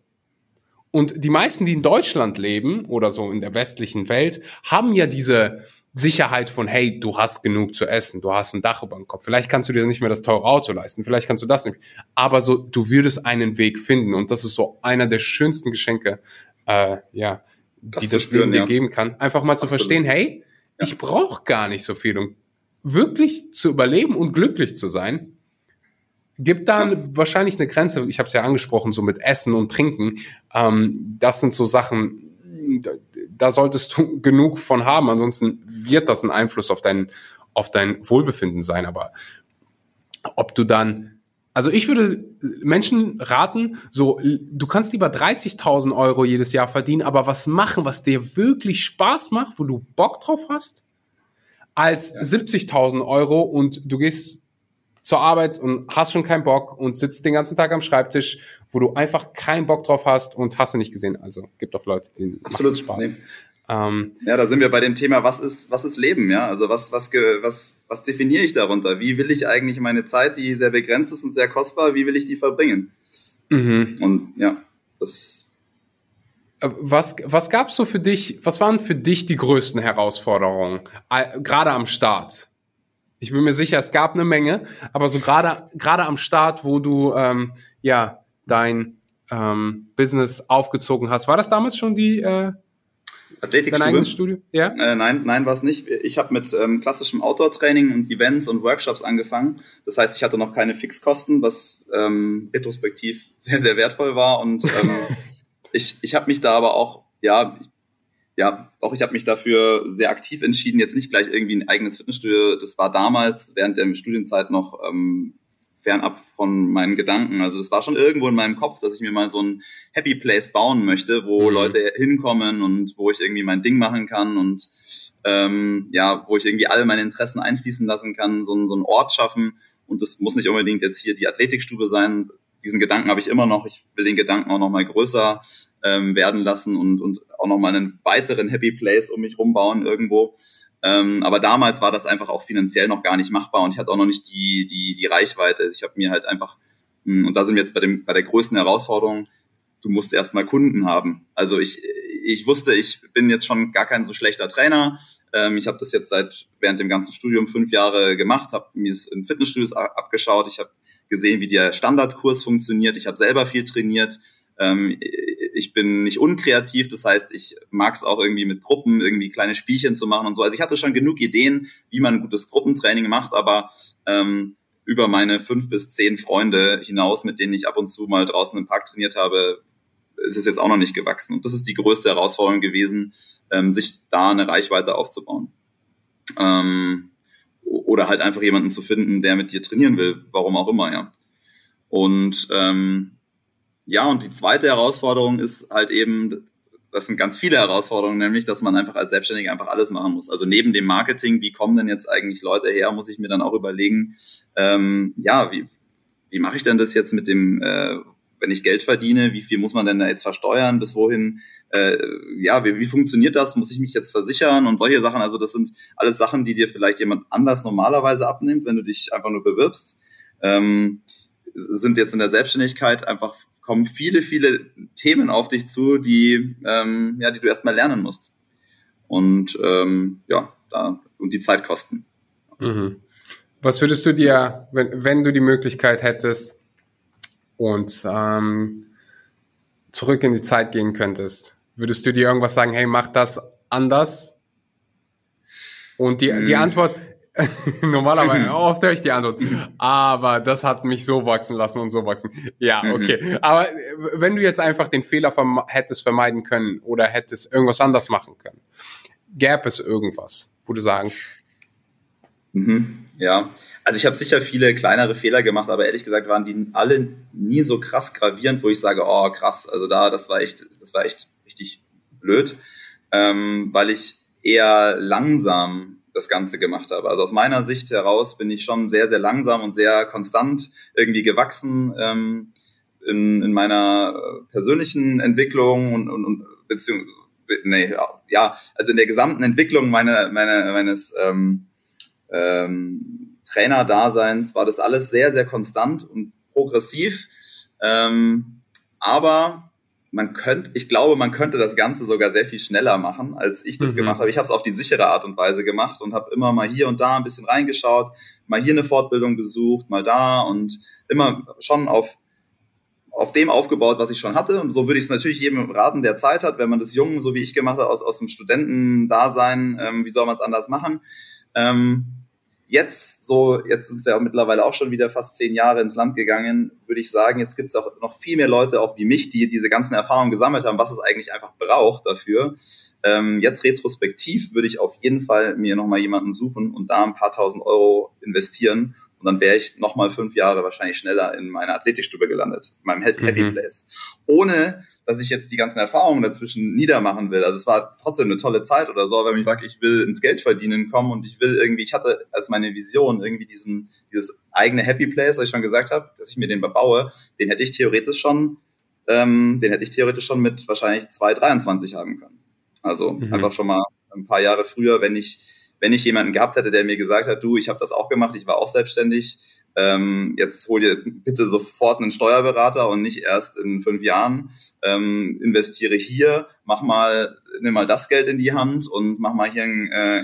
Und die meisten, die in Deutschland leben oder so in der westlichen Welt, haben ja diese, Sicherheit von, hey, du hast genug zu essen, du hast ein Dach über dem Kopf. Vielleicht kannst du dir nicht mehr das teure Auto leisten, vielleicht kannst du das nicht. Aber so, du würdest einen Weg finden und das ist so einer der schönsten Geschenke, äh, ja, das die das spüren, dir ja. geben kann. Einfach mal Absolut. zu verstehen, hey, ja. ich brauche gar nicht so viel, um wirklich zu überleben und glücklich zu sein. Gibt dann ja. wahrscheinlich eine Grenze, ich habe es ja angesprochen, so mit Essen und Trinken. Ähm, das sind so Sachen, da solltest du genug von haben, ansonsten wird das ein Einfluss auf dein, auf dein Wohlbefinden sein. Aber ob du dann also ich würde Menschen raten, so, du kannst lieber 30.000 Euro jedes Jahr verdienen, aber was machen, was dir wirklich Spaß macht, wo du Bock drauf hast, als ja. 70.000 Euro und du gehst zur Arbeit und hast schon keinen Bock und sitzt den ganzen Tag am Schreibtisch, wo du einfach keinen Bock drauf hast und hast du nicht gesehen. Also gibt doch Leute, die Absolut Spaß. Nee. Ähm, ja, da sind wir bei dem Thema, was ist, was ist Leben, ja? Also was, was, was, was definiere ich darunter? Wie will ich eigentlich meine Zeit, die sehr begrenzt ist und sehr kostbar, wie will ich die verbringen? Mhm. Und ja, das. Äh, was, was gab's so für dich, was waren für dich die größten Herausforderungen, gerade am Start? Ich bin mir sicher, es gab eine Menge, aber so gerade, gerade am Start, wo du, ähm, ja, dein ähm, Business aufgezogen hast, war das damals schon die, äh, Athletikstudio? Studio? Ja? Äh, nein, nein, war es nicht. Ich habe mit ähm, klassischem Outdoor-Training und Events und Workshops angefangen. Das heißt, ich hatte noch keine Fixkosten, was ähm, retrospektiv sehr, sehr wertvoll war. Und ähm, ich, ich habe mich da aber auch, ja, ja, auch ich habe mich dafür sehr aktiv entschieden, jetzt nicht gleich irgendwie ein eigenes Fitnessstudio. Das war damals während der Studienzeit noch ähm, fernab von meinen Gedanken. Also das war schon irgendwo in meinem Kopf, dass ich mir mal so ein Happy Place bauen möchte, wo mhm. Leute hinkommen und wo ich irgendwie mein Ding machen kann und ähm, ja, wo ich irgendwie alle meine Interessen einfließen lassen kann, so, ein, so einen Ort schaffen. Und das muss nicht unbedingt jetzt hier die Athletikstube sein. Diesen Gedanken habe ich immer noch. Ich will den Gedanken auch noch mal größer ähm, werden lassen und, und auch noch mal einen weiteren Happy Place um mich rumbauen irgendwo. Ähm, aber damals war das einfach auch finanziell noch gar nicht machbar und ich hatte auch noch nicht die, die, die Reichweite. Ich habe mir halt einfach, hm, und da sind wir jetzt bei, dem, bei der größten Herausforderung, du musst erstmal Kunden haben. Also ich, ich wusste, ich bin jetzt schon gar kein so schlechter Trainer. Ähm, ich habe das jetzt seit während dem ganzen Studium fünf Jahre gemacht, habe mir es in Fitnessstudios abgeschaut. Ich habe gesehen, wie der Standardkurs funktioniert. Ich habe selber viel trainiert. Ähm, ich bin nicht unkreativ, das heißt, ich mag es auch irgendwie mit Gruppen irgendwie kleine Spielchen zu machen und so. Also ich hatte schon genug Ideen, wie man ein gutes Gruppentraining macht, aber ähm, über meine fünf bis zehn Freunde hinaus, mit denen ich ab und zu mal draußen im Park trainiert habe, ist es jetzt auch noch nicht gewachsen. Und das ist die größte Herausforderung gewesen, ähm, sich da eine Reichweite aufzubauen. Ähm, oder halt einfach jemanden zu finden, der mit dir trainieren will, warum auch immer, ja. Und ähm, ja, und die zweite Herausforderung ist halt eben, das sind ganz viele Herausforderungen, nämlich, dass man einfach als Selbstständiger einfach alles machen muss. Also neben dem Marketing, wie kommen denn jetzt eigentlich Leute her, muss ich mir dann auch überlegen, ähm, ja, wie, wie mache ich denn das jetzt mit dem, äh, wenn ich Geld verdiene, wie viel muss man denn da jetzt versteuern, bis wohin, äh, ja, wie, wie funktioniert das, muss ich mich jetzt versichern und solche Sachen, also das sind alles Sachen, die dir vielleicht jemand anders normalerweise abnimmt, wenn du dich einfach nur bewirbst, ähm, sind jetzt in der Selbstständigkeit einfach kommen viele, viele Themen auf dich zu, die, ähm, ja, die du erstmal lernen musst. Und ähm, ja, da, und die Zeit kosten. Mhm. Was würdest du dir, wenn, wenn du die Möglichkeit hättest und ähm, zurück in die Zeit gehen könntest, würdest du dir irgendwas sagen, hey, mach das anders? Und die, die hm. Antwort, Normalerweise, oft höre ich die Antwort. Aber das hat mich so wachsen lassen und so wachsen. Ja, mhm. okay. Aber äh, wenn du jetzt einfach den Fehler verme hättest vermeiden können oder hättest irgendwas anders machen können, gäbe es irgendwas, wo du sagst? Mhm. Ja, also ich habe sicher viele kleinere Fehler gemacht, aber ehrlich gesagt waren die alle nie so krass gravierend, wo ich sage, oh krass, also da, das war echt, das war echt richtig blöd, ähm, weil ich eher langsam das Ganze gemacht habe. Also aus meiner Sicht heraus bin ich schon sehr, sehr langsam und sehr konstant irgendwie gewachsen ähm, in, in meiner persönlichen Entwicklung und, und, und beziehungsweise nee, ja, also in der gesamten Entwicklung meiner, meiner, meines ähm, ähm, Trainerdaseins war das alles sehr, sehr konstant und progressiv. Ähm, aber man könnte, ich glaube, man könnte das Ganze sogar sehr viel schneller machen, als ich das mhm. gemacht habe. Ich habe es auf die sichere Art und Weise gemacht und habe immer mal hier und da ein bisschen reingeschaut, mal hier eine Fortbildung besucht, mal da und immer schon auf auf dem aufgebaut, was ich schon hatte. Und so würde ich es natürlich jedem raten, der Zeit hat, wenn man das jung, so wie ich gemacht habe, aus, aus dem Studentendasein, ähm, wie soll man es anders machen? Ähm, jetzt so, jetzt sind es ja mittlerweile auch schon wieder fast zehn Jahre ins Land gegangen, würde ich sagen, jetzt gibt es auch noch viel mehr Leute, auch wie mich, die diese ganzen Erfahrungen gesammelt haben, was es eigentlich einfach braucht dafür. Ähm, jetzt retrospektiv würde ich auf jeden Fall mir nochmal jemanden suchen und da ein paar tausend Euro investieren und dann wäre ich nochmal fünf Jahre wahrscheinlich schneller in meiner Athletikstube gelandet, in meinem Happy mhm. Place. Ohne, dass ich jetzt die ganzen Erfahrungen dazwischen niedermachen will. Also es war trotzdem eine tolle Zeit oder so, wenn ich sage, ich will ins Geld verdienen kommen und ich will irgendwie, ich hatte als meine Vision irgendwie diesen, dieses eigene Happy Place, was ich schon gesagt habe, dass ich mir den bebaue, den hätte ich theoretisch schon, ähm, den hätte ich theoretisch schon mit wahrscheinlich 2,23 haben können. Also mhm. einfach schon mal ein paar Jahre früher, wenn ich wenn ich jemanden gehabt hätte, der mir gesagt hat, du, ich habe das auch gemacht, ich war auch selbstständig, ähm, jetzt hol dir bitte sofort einen Steuerberater und nicht erst in fünf Jahren, ähm, investiere hier, mach mal, nimm mal das Geld in die Hand und mach mal hier ein, äh,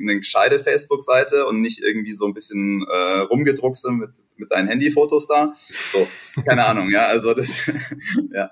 eine gescheite Facebook-Seite und nicht irgendwie so ein bisschen äh, rumgedruckse mit, mit deinen Handyfotos da. So, keine Ahnung, ja, also das, ja.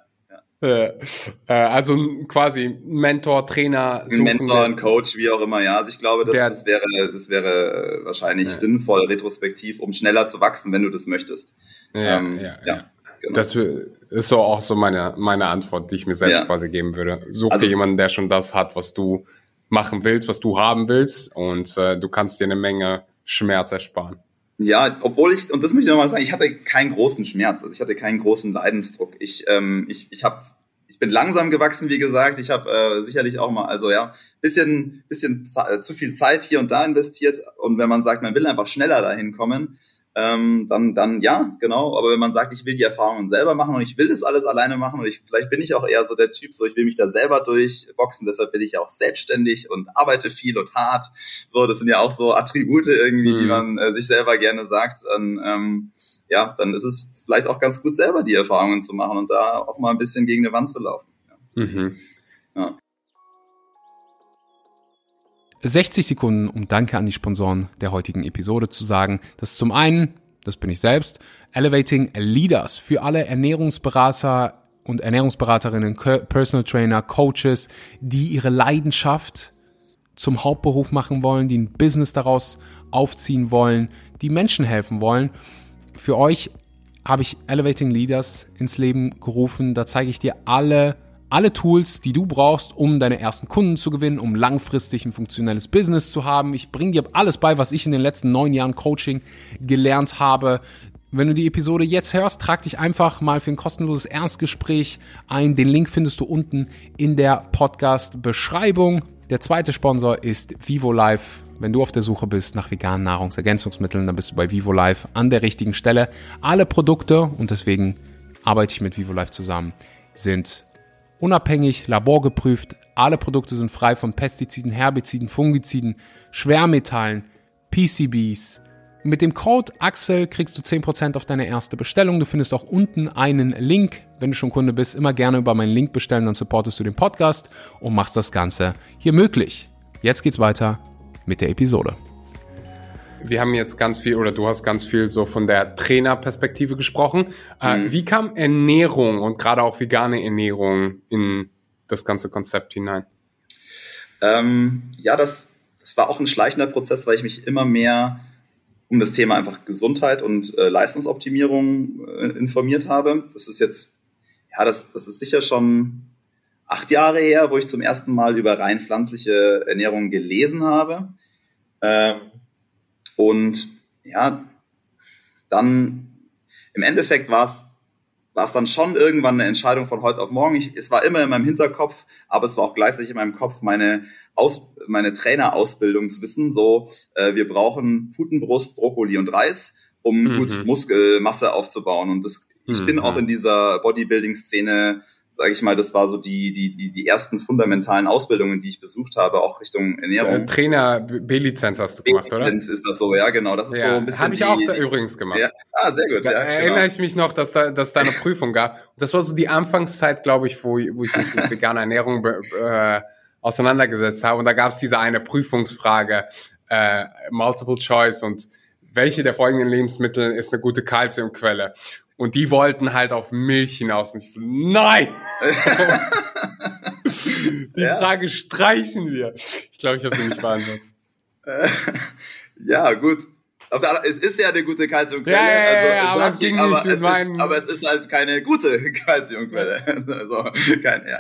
Äh, also quasi Mentor, Trainer. Ein Mentor, ein Coach, wie auch immer, ja. Also ich glaube, das, das wäre, das wäre wahrscheinlich ja. sinnvoll, retrospektiv, um schneller zu wachsen, wenn du das möchtest. Ja, ähm, ja, ja. Genau. Das ist so auch so meine, meine Antwort, die ich mir selbst quasi geben würde. Such also, dir jemanden, der schon das hat, was du machen willst, was du haben willst und äh, du kannst dir eine Menge Schmerz ersparen. Ja, obwohl ich, und das möchte ich nochmal sagen, ich hatte keinen großen Schmerz, also ich hatte keinen großen Leidensdruck. Ich, ähm, ich, ich habe ich bin langsam gewachsen, wie gesagt. Ich habe äh, sicherlich auch mal, also ja, bisschen, bisschen zu viel Zeit hier und da investiert. Und wenn man sagt, man will einfach schneller dahin kommen, ähm, dann, dann ja, genau. Aber wenn man sagt, ich will die Erfahrungen selber machen und ich will das alles alleine machen und ich, vielleicht bin ich auch eher so der Typ, so ich will mich da selber durchboxen, deshalb bin ich ja auch selbstständig und arbeite viel und hart. So, das sind ja auch so Attribute irgendwie, mhm. die man äh, sich selber gerne sagt. Dann, ähm, ja, dann ist es vielleicht auch ganz gut selber die Erfahrungen zu machen und da auch mal ein bisschen gegen eine Wand zu laufen. Ja. Mhm. ja. 60 Sekunden, um Danke an die Sponsoren der heutigen Episode zu sagen. Das ist zum einen, das bin ich selbst, Elevating Leaders für alle Ernährungsberater und Ernährungsberaterinnen, Personal Trainer, Coaches, die ihre Leidenschaft zum Hauptberuf machen wollen, die ein Business daraus aufziehen wollen, die Menschen helfen wollen. Für euch habe ich Elevating Leaders ins Leben gerufen. Da zeige ich dir alle alle Tools, die du brauchst, um deine ersten Kunden zu gewinnen, um langfristig ein funktionelles Business zu haben. Ich bringe dir alles bei, was ich in den letzten neun Jahren Coaching gelernt habe. Wenn du die Episode jetzt hörst, trag dich einfach mal für ein kostenloses Erstgespräch ein. Den Link findest du unten in der Podcast-Beschreibung. Der zweite Sponsor ist Vivo Life. Wenn du auf der Suche bist nach veganen Nahrungsergänzungsmitteln, dann bist du bei Vivo Life an der richtigen Stelle. Alle Produkte, und deswegen arbeite ich mit Vivo Life zusammen, sind unabhängig, laborgeprüft. Alle Produkte sind frei von Pestiziden, Herbiziden, Fungiziden, Schwermetallen, PCBs. Mit dem Code Axel kriegst du 10% auf deine erste Bestellung. Du findest auch unten einen Link. Wenn du schon Kunde bist, immer gerne über meinen Link bestellen, dann supportest du den Podcast und machst das Ganze hier möglich. Jetzt geht's weiter mit der Episode wir haben jetzt ganz viel oder du hast ganz viel so von der Trainerperspektive gesprochen. Äh, mhm. wie kam Ernährung und gerade auch vegane Ernährung in das ganze Konzept hinein? Ähm, ja, das, das war auch ein schleichender Prozess, weil ich mich immer mehr um das Thema einfach Gesundheit und äh, Leistungsoptimierung äh, informiert habe. Das ist jetzt, ja, das, das ist sicher schon acht Jahre her, wo ich zum ersten Mal über rein pflanzliche Ernährung gelesen habe. Ähm, und ja, dann im Endeffekt war es war es dann schon irgendwann eine Entscheidung von heute auf morgen. Ich, es war immer in meinem Hinterkopf, aber es war auch gleichzeitig in meinem Kopf meine, Aus, meine Trainerausbildungswissen. So, äh, wir brauchen Putenbrust, Brokkoli und Reis, um mhm. gut Muskelmasse aufzubauen. Und das, ich mhm. bin auch in dieser Bodybuilding-Szene sage ich mal, das war so die, die, die, die ersten fundamentalen Ausbildungen, die ich besucht habe, auch Richtung Ernährung. Äh, Trainer B-Lizenz hast du gemacht, oder? B-Lizenz ist das so, ja, genau. Das ist ja, so ein bisschen. Habe ich auch da übrigens gemacht. Ja. Ah, sehr gut. Da ja, erinnere genau. ich mich noch, dass da, dass da eine Prüfung gab. Das war so die Anfangszeit, glaube ich, wo, wo ich mich mit veganer Ernährung äh, auseinandergesetzt habe. Und da gab es diese eine Prüfungsfrage, äh, Multiple Choice und welche der folgenden Lebensmittel ist eine gute Kalziumquelle? Und die wollten halt auf Milch hinaus. Und ich so, nein! die ja? Frage streichen wir. Ich glaube, ich habe sie nicht beantwortet. Ja, gut. Aber es ist ja eine gute Kalziumquelle. Ja, ja, also, ja, aber sag es ging aber, nicht es ist, aber es ist halt keine gute Kalziumquelle. Also keine, ja,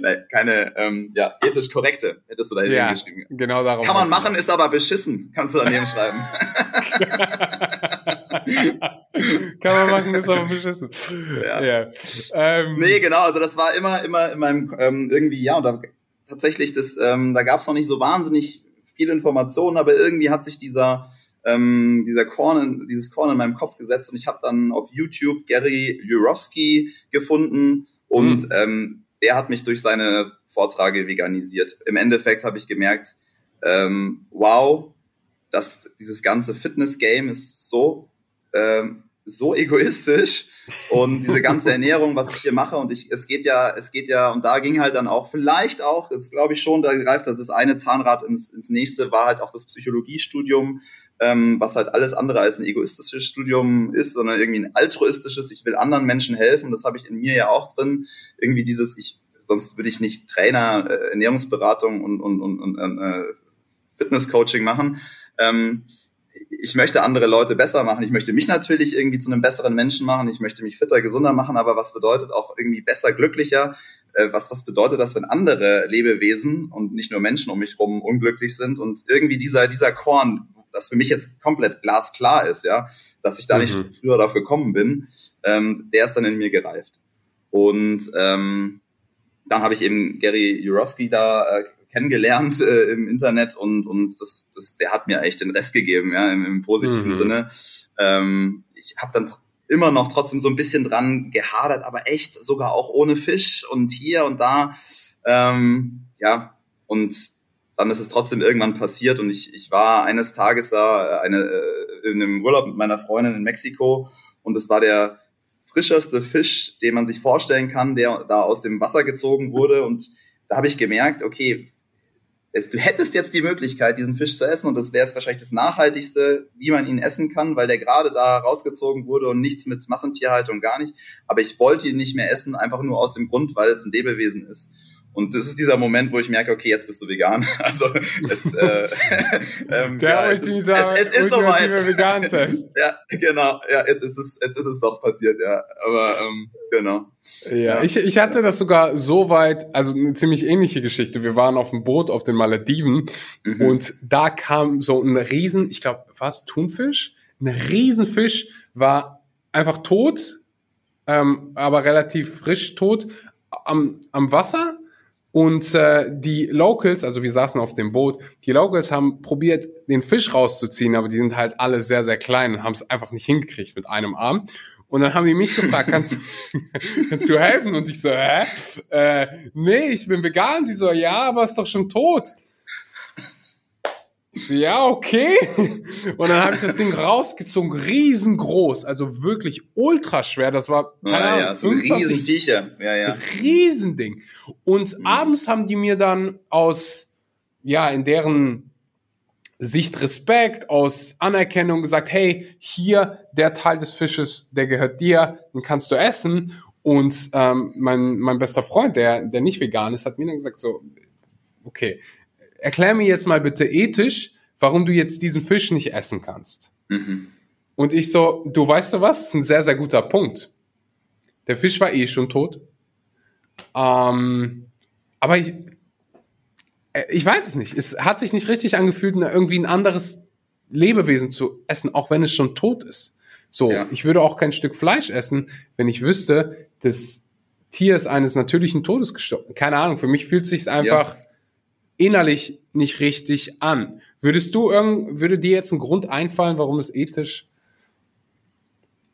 Nein, keine ähm, ja, ethisch korrekte, hättest du da Ja, hingeschrieben. genau darum. Kann man machen, ist aber beschissen. Kannst du daneben schreiben. Kann man machen, ist aber beschissen. Ja. Ja. Ähm, Nee, genau, also das war immer, immer in meinem ähm, irgendwie, ja, und da tatsächlich, das, ähm, da gab es noch nicht so wahnsinnig viele Informationen, aber irgendwie hat sich dieser, ähm, dieser Korn, in, dieses Korn in meinem Kopf gesetzt und ich habe dann auf YouTube Gary Jurowski gefunden und ähm, der hat mich durch seine Vorträge veganisiert. Im Endeffekt habe ich gemerkt, ähm, wow, dass dieses ganze Fitness-Game ist so, ähm, so egoistisch und diese ganze Ernährung, was ich hier mache und ich, es geht ja, es geht ja, und da ging halt dann auch, vielleicht auch, das glaube ich schon, da greift das eine Zahnrad ins, ins nächste, war halt auch das Psychologiestudium, ähm, was halt alles andere als ein egoistisches Studium ist, sondern irgendwie ein altruistisches, ich will anderen Menschen helfen, das habe ich in mir ja auch drin, irgendwie dieses, ich, sonst würde ich nicht Trainer, äh, Ernährungsberatung und, und, und, und äh, Fitnesscoaching machen. Ähm, ich möchte andere Leute besser machen. Ich möchte mich natürlich irgendwie zu einem besseren Menschen machen. Ich möchte mich fitter, gesunder machen. Aber was bedeutet auch irgendwie besser, glücklicher? Äh, was, was bedeutet das, wenn andere Lebewesen und nicht nur Menschen um mich rum unglücklich sind? Und irgendwie dieser, dieser Korn, das für mich jetzt komplett glasklar ist, ja, dass ich da Mhm. nicht früher darauf gekommen bin, ähm, der ist dann in mir gereift. Und ähm, dann habe ich eben Gary Jurowski da äh, kennengelernt äh, im Internet und, und das, das, der hat mir eigentlich den Rest gegeben, ja, im, im positiven Mhm. Sinne. Ähm, ich habe dann immer noch trotzdem so ein bisschen dran gehadert, aber echt sogar auch ohne Fisch und hier und da. Ähm, ja, und dann ist es trotzdem irgendwann passiert und ich, ich war eines Tages da äh, eine, äh, in einem Urlaub mit meiner Freundin in Mexiko und es war der frischerste Fisch, den man sich vorstellen kann, der da aus dem Wasser gezogen wurde und da habe ich gemerkt, okay, du hättest jetzt die Möglichkeit, diesen Fisch zu essen und das wäre es wahrscheinlich das Nachhaltigste, wie man ihn essen kann, weil der gerade da rausgezogen wurde und nichts mit Massentierhaltung gar nicht. Aber ich wollte ihn nicht mehr essen, einfach nur aus dem Grund, weil es ein Lebewesen ist. Und das ist dieser Moment, wo ich merke, okay, jetzt bist du vegan. Also es, äh, ähm, ja, es, ist, es, es ist soweit. ja, genau. Ja, jetzt ist es, jetzt ist es doch passiert, ja. Aber ähm, genau. Ja, Ja. Ich, ich hatte das sogar so weit, also eine ziemlich ähnliche Geschichte. Wir waren auf dem Boot auf den Malediven Mhm. und da kam so ein Riesen, ich glaube, was Thunfisch? Ein Riesenfisch war einfach tot, ähm, aber relativ frisch tot am, am Wasser. Und äh, die Locals, also wir saßen auf dem Boot, die Locals haben probiert, den Fisch rauszuziehen, aber die sind halt alle sehr, sehr klein und haben es einfach nicht hingekriegt mit einem Arm. Und dann haben die mich gefragt, kannst, kannst du helfen? Und ich so, hä? Äh, nee, ich bin vegan. Die so, ja, aber ist doch schon tot. Ja, okay. Und dann habe ich das Ding rausgezogen, riesengroß, also wirklich ultra schwer. Das war, keine Ja, Ahnung, ja, so 25 Riesenviecher. Ja, ja. Riesending. Und Mhm. abends haben die mir dann aus, ja, in deren Sicht Respekt, aus Anerkennung gesagt, hey, hier, der Teil des Fisches, der gehört dir, den kannst du essen. Und ähm, mein, mein bester Freund, der, der nicht vegan ist, hat mir dann gesagt, so, okay, erklär mir jetzt mal bitte ethisch, warum du jetzt diesen Fisch nicht essen kannst. Mhm. Und ich so, du weißt du was, das ist ein sehr, sehr guter Punkt. Der Fisch war eh schon tot. Ähm, aber ich, äh, ich weiß es nicht. Es hat sich nicht richtig angefühlt, irgendwie ein anderes Lebewesen zu essen, auch wenn es schon tot ist. So, Ja. ich würde auch kein Stück Fleisch essen, wenn ich wüsste, das Tier ist eines natürlichen Todes gestorben. Keine Ahnung, für mich fühlt es sich einfach innerlich nicht richtig an. Würdest du irgend, würde dir jetzt ein Grund einfallen, warum es ethisch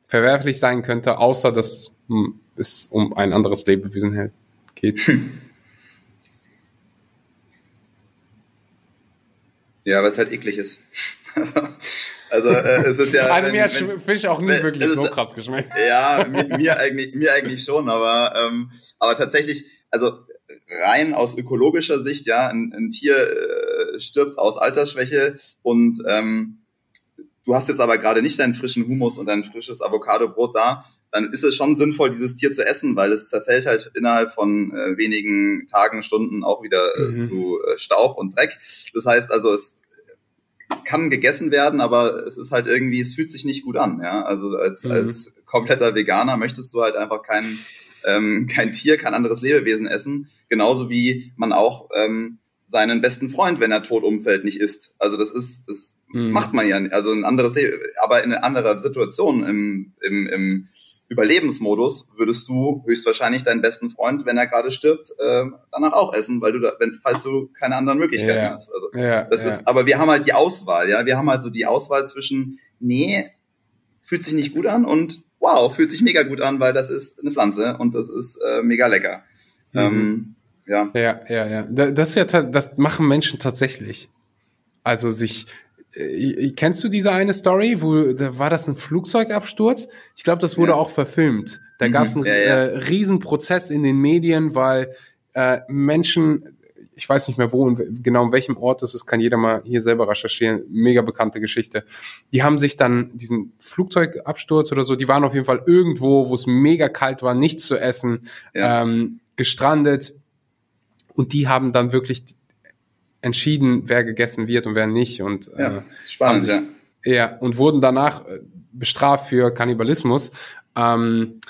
verwerflich sein könnte, außer dass es um ein anderes Lebewesen hält- geht? Ja, weil es halt eklig ist. Also, also äh, es ist ja. also mir hat wenn- Fisch auch nie wenn- wirklich so ist- krass geschmeckt. Ja, mir, mir, eigentlich, mir eigentlich schon, aber, ähm, aber tatsächlich, also rein aus ökologischer Sicht, ja, ein, ein Tier äh, stirbt aus Altersschwäche und ähm, du hast jetzt aber gerade nicht deinen frischen Humus und dein frisches Avocadobrot da, dann ist es schon sinnvoll, dieses Tier zu essen, weil es zerfällt halt innerhalb von äh, wenigen Tagen, Stunden auch wieder äh, Mhm. zu äh, Staub und Dreck. Das heißt also, es kann gegessen werden, aber es ist halt irgendwie, es fühlt sich nicht gut an. Ja, also als mhm. als kompletter Veganer möchtest du halt einfach kein ähm, kein Tier, kein anderes Lebewesen essen, genauso wie man auch ähm, seinen besten Freund, wenn er tot umfällt, nicht isst. Also das ist, das mhm. macht man ja, also ein anderes Leben, aber in einer anderen Situation im, im, im Überlebensmodus würdest du höchstwahrscheinlich deinen besten Freund, wenn er gerade stirbt, äh, danach auch essen, weil du da, wenn, falls du keine anderen Möglichkeiten ja. hast. Also ja, das ja. ist, aber wir haben halt die Auswahl, ja, wir haben halt so die Auswahl zwischen, nee, fühlt sich nicht gut an und wow, fühlt sich mega gut an, weil das ist eine Pflanze und das ist äh, mega lecker. Mhm. Ähm, ja. Ja, ja, ja. Das ist ja, das machen Menschen tatsächlich. Also sich, äh, kennst du diese eine Story, wo da war das ein Flugzeugabsturz? Ich glaube, das wurde ja. auch verfilmt. Da mhm. gab es einen ja, ja. Äh, Riesenprozess in den Medien, weil äh, Menschen, ich weiß nicht mehr wo und genau in welchem Ort das ist, kann jeder mal hier selber recherchieren. Mega bekannte Geschichte. Die haben sich dann diesen Flugzeugabsturz oder so, die waren auf jeden Fall irgendwo, wo es mega kalt war, nichts zu essen, ja. ähm, gestrandet. Und die haben dann wirklich entschieden, wer gegessen wird und wer nicht. Und ja, äh, spannend, sich, ja. Ja, und wurden danach äh, bestraft für Kannibalismus. Ähm,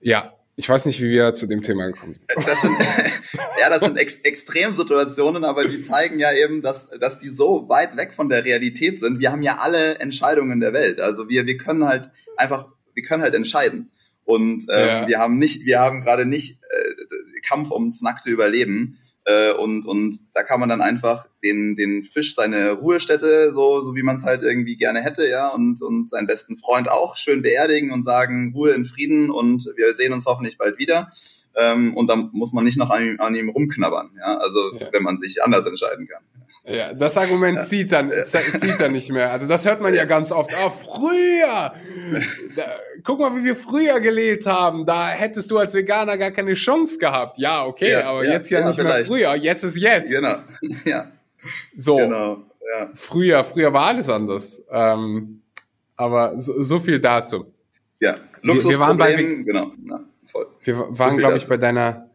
ja, ich weiß nicht, wie wir zu dem Thema gekommen sind. Das sind, ja, das sind Ex Extremsituationen, aber die zeigen ja eben, dass, dass die so weit weg von der Realität sind. Wir haben ja alle Entscheidungen der Welt. Also wir, wir können halt einfach, wir können halt entscheiden. Und ähm, ja. wir haben nicht, wir haben gerade nicht äh, Kampf ums nackte Überleben, äh, und, und da kann man dann einfach den, den Fisch seine Ruhestätte, so, so wie man es halt irgendwie gerne hätte, ja, und, und seinen besten Freund auch schön beerdigen und sagen, Ruhe in Frieden und wir sehen uns hoffentlich bald wieder. Ähm, und dann muss man nicht noch an ihm, an ihm rumknabbern, ja, also ja. wenn man sich anders entscheiden kann. Ja, das Argument ja. zieht dann zieht dann nicht mehr. Also das hört man ja ganz oft. Ah, früher. Da, guck mal, wie wir früher gelebt haben. Da hättest du als Veganer gar keine Chance gehabt. Ja, okay, ja, aber jetzt ja, nicht vielleicht. mehr früher. Jetzt ist jetzt. Genau. Ja. So. Genau. Ja. Früher, früher war alles anders. Ähm, aber so, so viel dazu. Ja, Luxusproblem, wir, wir waren bei, genau. Na, voll. Wir waren, so glaube ich, bei deiner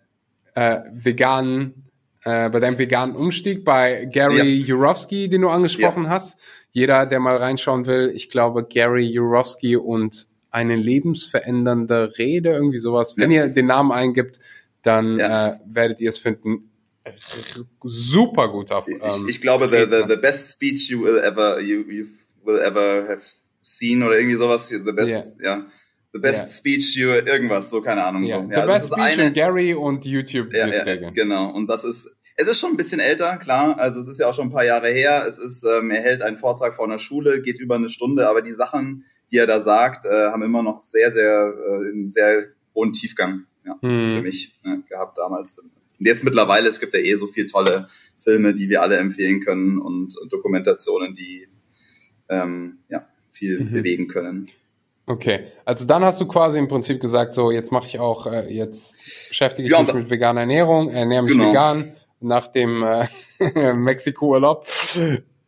äh, veganen äh, bei deinem veganen Umstieg bei Gary ja. Jurowski, den du angesprochen ja. hast. Jeder, der mal reinschauen will, ich glaube Gary Jurowski und eine lebensverändernde Rede, irgendwie sowas. Wenn ja. ihr den Namen eingibt, dann äh, werdet ihr es finden. Super gut auf. Ähm, ich, ich glaube, the, the, the best speech you will ever you, you will ever have seen oder irgendwie sowas. The best, ja. Yeah. The best yeah. speech you irgendwas, so keine Ahnung. Yeah. So. Ja, The best speech eine, Gary und YouTube. Ja, ja, genau. Und das ist, es ist schon ein bisschen älter, klar. Also es ist ja auch schon ein paar Jahre her. Es ist, ähm, er hält einen Vortrag vor einer Schule, geht über eine Stunde, aber die Sachen, die er da sagt, äh, haben immer noch sehr, sehr, äh, einen sehr hohen Tiefgang ja, hm. für mich ne, gehabt damals. Und jetzt mittlerweile, es gibt ja eh so viele tolle Filme, die wir alle empfehlen können und, und Dokumentationen, die ähm, ja, viel mhm. bewegen können. Okay, also dann hast du quasi im Prinzip gesagt, so jetzt mache ich auch, äh, jetzt beschäftige ich ja, mich mit veganer Ernährung, ernähre mich genau. vegan nach dem äh, Mexiko-Urlaub.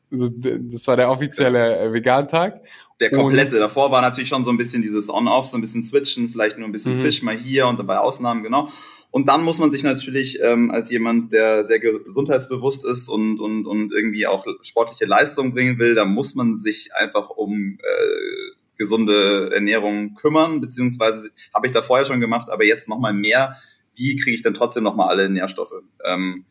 Das war der offizielle äh, Vegan-Tag. Der komplette. Und, Davor war natürlich schon so ein bisschen dieses On-Off, so ein bisschen Switchen, vielleicht nur ein bisschen mhm. Fisch mal hier und bei Ausnahmen, genau. Und dann muss man sich natürlich ähm, als jemand, der sehr gesundheitsbewusst ist und, und, und irgendwie auch sportliche Leistung bringen will, da muss man sich einfach um äh, gesunde Ernährung kümmern, beziehungsweise habe ich da vorher schon gemacht, aber jetzt nochmal mehr. Wie kriege ich denn trotzdem nochmal alle Nährstoffe? Ähm,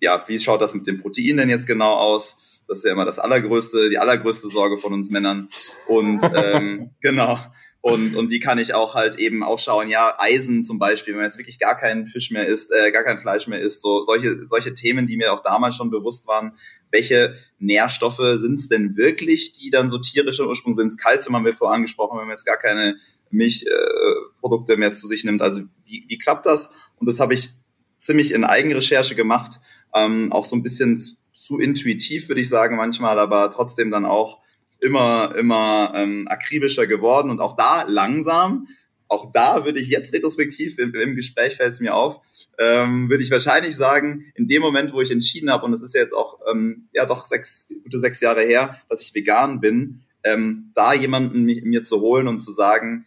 ja, wie schaut das mit dem Protein denn jetzt genau aus? Das ist ja immer das allergrößte, die allergrößte Sorge von uns Männern. Und ähm, genau. Und, und wie kann ich auch halt eben auch schauen, ja, Eisen zum Beispiel, wenn man jetzt wirklich gar keinen Fisch mehr isst, äh, gar kein Fleisch mehr isst, so solche, solche Themen, die mir auch damals schon bewusst waren, welche Nährstoffe sind es denn wirklich, die dann so tierischer Ursprung sind? Kalzium haben wir vorher angesprochen, wenn man jetzt gar keine Milchprodukte äh, mehr zu sich nimmt. Also wie, wie klappt das? Und das habe ich ziemlich in Eigenrecherche gemacht, ähm, auch so ein bisschen zu, intuitiv, würde ich sagen manchmal, aber trotzdem dann auch immer, immer ähm, akribischer geworden und auch da langsam. Auch da würde ich jetzt retrospektiv im, im Gespräch fällt es mir auf, ähm, würde ich wahrscheinlich sagen, in dem Moment, wo ich entschieden habe, und es ist ja jetzt auch ähm, ja doch sechs, gute sechs Jahre her, dass ich vegan bin, ähm, da jemanden mir, mir zu holen und zu sagen,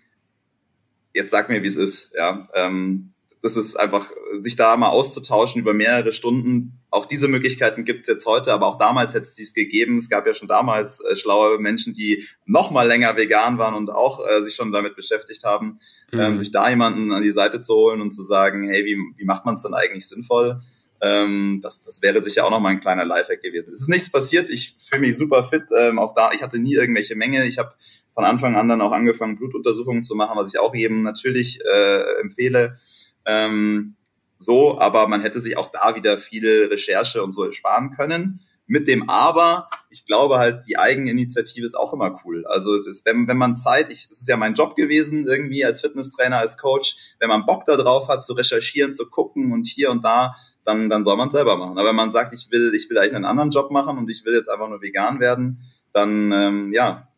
jetzt sag mir, wie es ist, ja, ähm, das ist einfach, sich da mal auszutauschen über mehrere Stunden. Auch diese Möglichkeiten gibt es jetzt heute, aber auch damals hätte es dies gegeben. Es gab ja schon damals äh, schlaue Menschen, die noch mal länger vegan waren und auch äh, sich schon damit beschäftigt haben, mhm. ähm, sich da jemanden an die Seite zu holen und zu sagen, hey, wie, wie macht man es denn eigentlich sinnvoll? Ähm, das, das wäre sicher auch noch mal ein kleiner Lifehack gewesen. Es ist nichts passiert. Ich fühle mich super fit. Ähm, auch da, ich hatte nie irgendwelche Menge. Ich habe von Anfang an dann auch angefangen, Blutuntersuchungen zu machen, was ich auch jedem natürlich äh, empfehle. Ähm, so, aber man hätte sich auch da wieder viele Recherche und so sparen können. Mit dem Aber, ich glaube halt, die Eigeninitiative ist auch immer cool. Also das, wenn, wenn man Zeit, ich, das ist ja mein Job gewesen, irgendwie als Fitnesstrainer, als Coach, wenn man Bock da drauf hat, zu recherchieren, zu gucken und hier und da, dann, dann soll man es selber machen. Aber wenn man sagt, ich will, ich will eigentlich einen anderen Job machen und ich will jetzt einfach nur vegan werden, dann ähm, ja,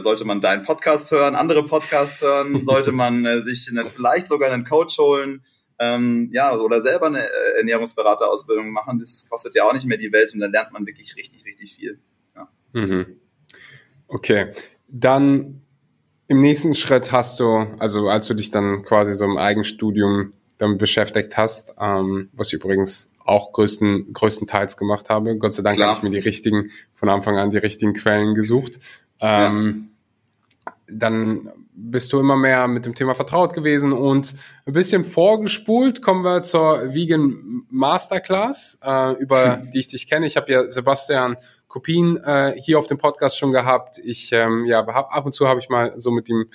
sollte man deinen Podcast hören, andere Podcasts hören, sollte man äh, sich eine, vielleicht sogar einen Coach holen, ähm, ja, oder selber eine äh, Ernährungsberaterausbildung machen. Das kostet ja auch nicht mehr die Welt und dann lernt man wirklich richtig, richtig viel. Ja. Mhm. Okay, dann im nächsten Schritt hast du, also als du dich dann quasi so im Eigenstudium damit beschäftigt hast, ähm, was ich übrigens auch größten, größtenteils gemacht habe. Gott sei Dank habe ich mir die richtigen, von Anfang an die richtigen Quellen gesucht. Ähm, ja. Dann bist du immer mehr mit dem Thema vertraut gewesen und ein bisschen vorgespult kommen wir zur Vegan Masterclass, äh, über die ich dich kenne. Ich habe ja Sebastian Kopien äh, hier auf dem Podcast schon gehabt. Ich ähm, ja ab und zu habe ich mal so mit ihm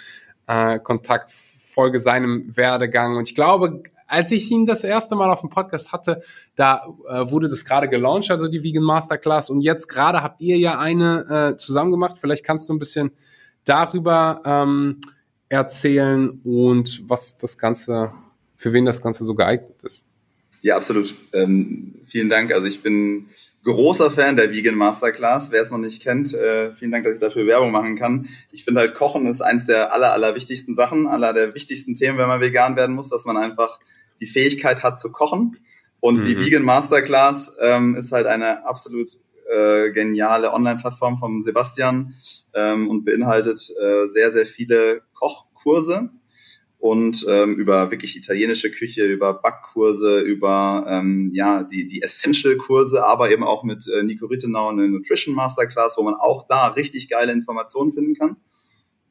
äh, Kontakt folge seinem Werdegang und ich glaube als ich ihn das erste Mal auf dem Podcast hatte, da äh, wurde das gerade gelauncht, also die Vegan Masterclass. Und jetzt gerade habt ihr ja eine äh, zusammen gemacht. Vielleicht kannst du ein bisschen darüber ähm, erzählen und was das Ganze, für wen das Ganze so geeignet ist. Ja, absolut. Ähm, vielen Dank. Also ich bin großer Fan der Vegan Masterclass. Wer es noch nicht kennt, äh, vielen Dank, dass ich dafür Werbung machen kann. Ich finde halt Kochen ist eins der aller, aller wichtigsten Sachen, aller der wichtigsten Themen, wenn man vegan werden muss, dass man einfach die Fähigkeit hat zu kochen. Und mhm. die Vegan Masterclass ähm, ist halt eine absolut äh, geniale Online-Plattform von Sebastian ähm, und beinhaltet äh, sehr, sehr viele Kochkurse und ähm, über wirklich italienische Küche, über Backkurse, über ähm, ja die die Essential-Kurse, aber eben auch mit äh, Nico Rittenau eine Nutrition Masterclass, wo man auch da richtig geile Informationen finden kann.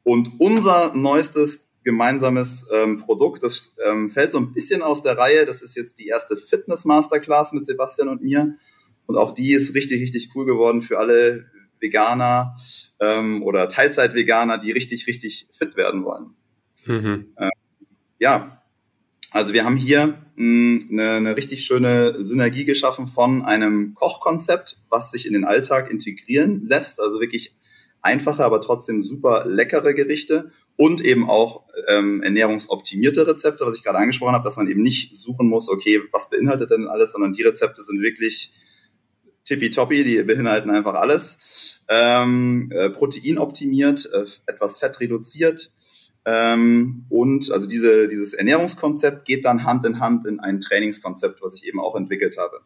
Und unser neuestes gemeinsames ähm, Produkt. Das ähm, fällt so ein bisschen aus der Reihe. Das ist jetzt die erste Fitness Masterclass mit Sebastian und mir. Und auch die ist richtig, richtig cool geworden für alle Veganer ähm, oder Teilzeit-Veganer, die richtig, richtig fit werden wollen. Mhm. Ähm, ja, also wir haben hier mh, hm, eine, eine richtig schöne Synergie geschaffen von einem Kochkonzept, was sich in den Alltag integrieren lässt. Also wirklich einfache, aber trotzdem super leckere Gerichte und eben auch ähm, ernährungsoptimierte Rezepte, was ich gerade angesprochen habe, dass man eben nicht suchen muss, okay, was beinhaltet denn alles, sondern die Rezepte sind wirklich tippitoppi, die beinhalten einfach alles. Ähm, äh, Protein optimiert, äh, etwas Fett reduziert. Ähm, und also diese, dieses Ernährungskonzept geht dann Hand in Hand in ein Trainingskonzept, was ich eben auch entwickelt habe.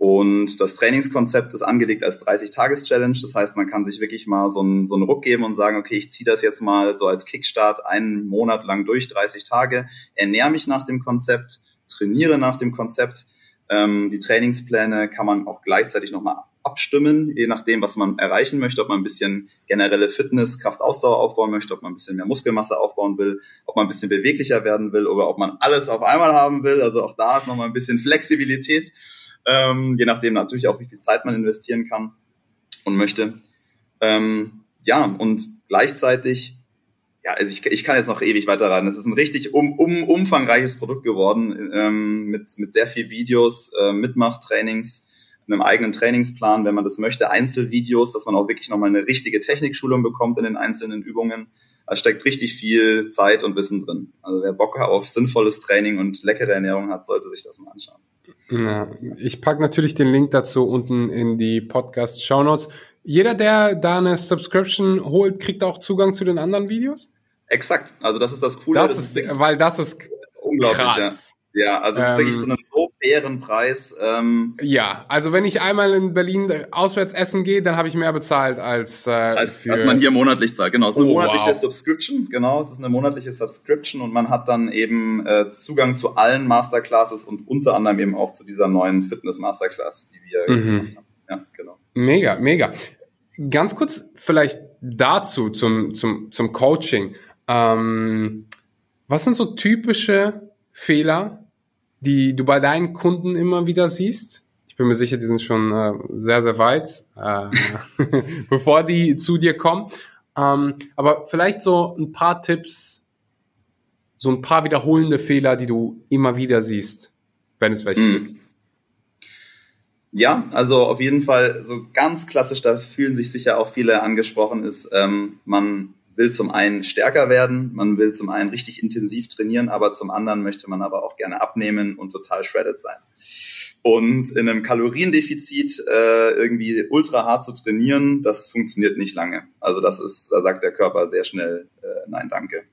Und das Trainingskonzept ist angelegt als 30-Tages-Challenge. Das heißt, man kann sich wirklich mal so einen, so einen Ruck geben und sagen, okay, ich ziehe das jetzt mal so als Kickstart einen Monat lang durch, 30 Tage, ernähre mich nach dem Konzept, trainiere nach dem Konzept. Ähm, die Trainingspläne kann man auch gleichzeitig nochmal abstimmen, je nachdem, was man erreichen möchte, ob man ein bisschen generelle Fitness, Kraftausdauer aufbauen möchte, ob man ein bisschen mehr Muskelmasse aufbauen will, ob man ein bisschen beweglicher werden will oder ob man alles auf einmal haben will. Also auch da ist nochmal ein bisschen Flexibilität ähm, je nachdem natürlich auch, wie viel Zeit man investieren kann und möchte. Ähm, ja, und gleichzeitig, ja, also ich, ich kann jetzt noch ewig weiterreiten. Es ist ein richtig um, um, umfangreiches Produkt geworden, ähm, mit, mit sehr viel Videos, äh, Mitmachtrainings, einem eigenen Trainingsplan, wenn man das möchte, Einzelvideos, dass man auch wirklich nochmal eine richtige Technikschulung bekommt in den einzelnen Übungen. Da steckt richtig viel Zeit und Wissen drin. Also wer Bock auf sinnvolles Training und leckere Ernährung hat, sollte sich das mal anschauen. Ja, ich packe natürlich den Link dazu unten in die Podcast-Show Notes. Jeder, der da eine Subscription holt, kriegt auch Zugang zu den anderen Videos? Exakt. Also das ist das Coole. Das, das ist, ist weil das ist unglaublich. Krass. Ja, also es ist Ähm, wirklich zu einem so fairen Preis. Ähm, Ja, also wenn ich einmal in Berlin auswärts essen gehe, dann habe ich mehr bezahlt als, äh, als, als man hier monatlich zahlt. Genau, es ist eine Oh, monatliche wow. Subscription. Genau, es ist eine monatliche Subscription und man hat dann eben äh, Zugang zu allen Masterclasses und unter anderem eben auch zu dieser neuen Fitness Masterclass, die wir jetzt Mhm. gemacht haben. Ja, genau. Mega, mega. Ganz kurz vielleicht dazu zum, zum, zum Coaching. Ähm, was sind so typische Fehler, die du bei deinen Kunden immer wieder siehst? Ich bin mir sicher, die sind schon äh, sehr, sehr weit, äh, bevor die zu dir kommen. Ähm, aber vielleicht so ein paar Tipps, so ein paar wiederholende Fehler, die du immer wieder siehst, wenn es welche Mhm. gibt. Ja, also auf jeden Fall so ganz klassisch, da fühlen sich sicher auch viele angesprochen, ist, ähm, man will zum einen stärker werden, man will zum einen richtig intensiv trainieren, aber zum anderen möchte man aber auch gerne abnehmen und total shredded sein. Und in einem Kaloriendefizit äh, irgendwie ultra hart zu trainieren, das funktioniert nicht lange. Also das ist, da sagt der Körper sehr schnell, äh, nein, danke.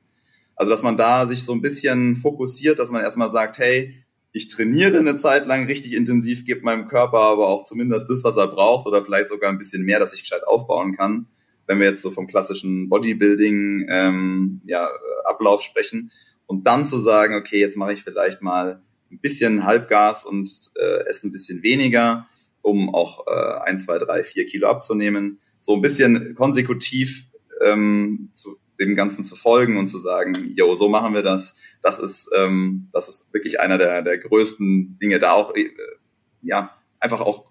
Also dass man da sich so ein bisschen fokussiert, dass man erstmal sagt, hey, ich trainiere eine Zeit lang richtig intensiv, gebe meinem Körper aber auch zumindest das, was er braucht oder vielleicht sogar ein bisschen mehr, dass ich gescheit aufbauen kann. Wenn wir jetzt so vom klassischen Bodybuilding ähm, ja, Ablauf sprechen und dann zu sagen, okay, jetzt mache ich vielleicht mal ein bisschen Halbgas und äh, esse ein bisschen weniger, um auch äh, ein, zwei, drei, vier Kilo abzunehmen. So ein bisschen konsekutiv ähm, zu dem Ganzen zu folgen und zu sagen, jo, so machen wir das. Das ist, ähm, das ist wirklich einer der, der größten Dinge, da auch äh, ja einfach auch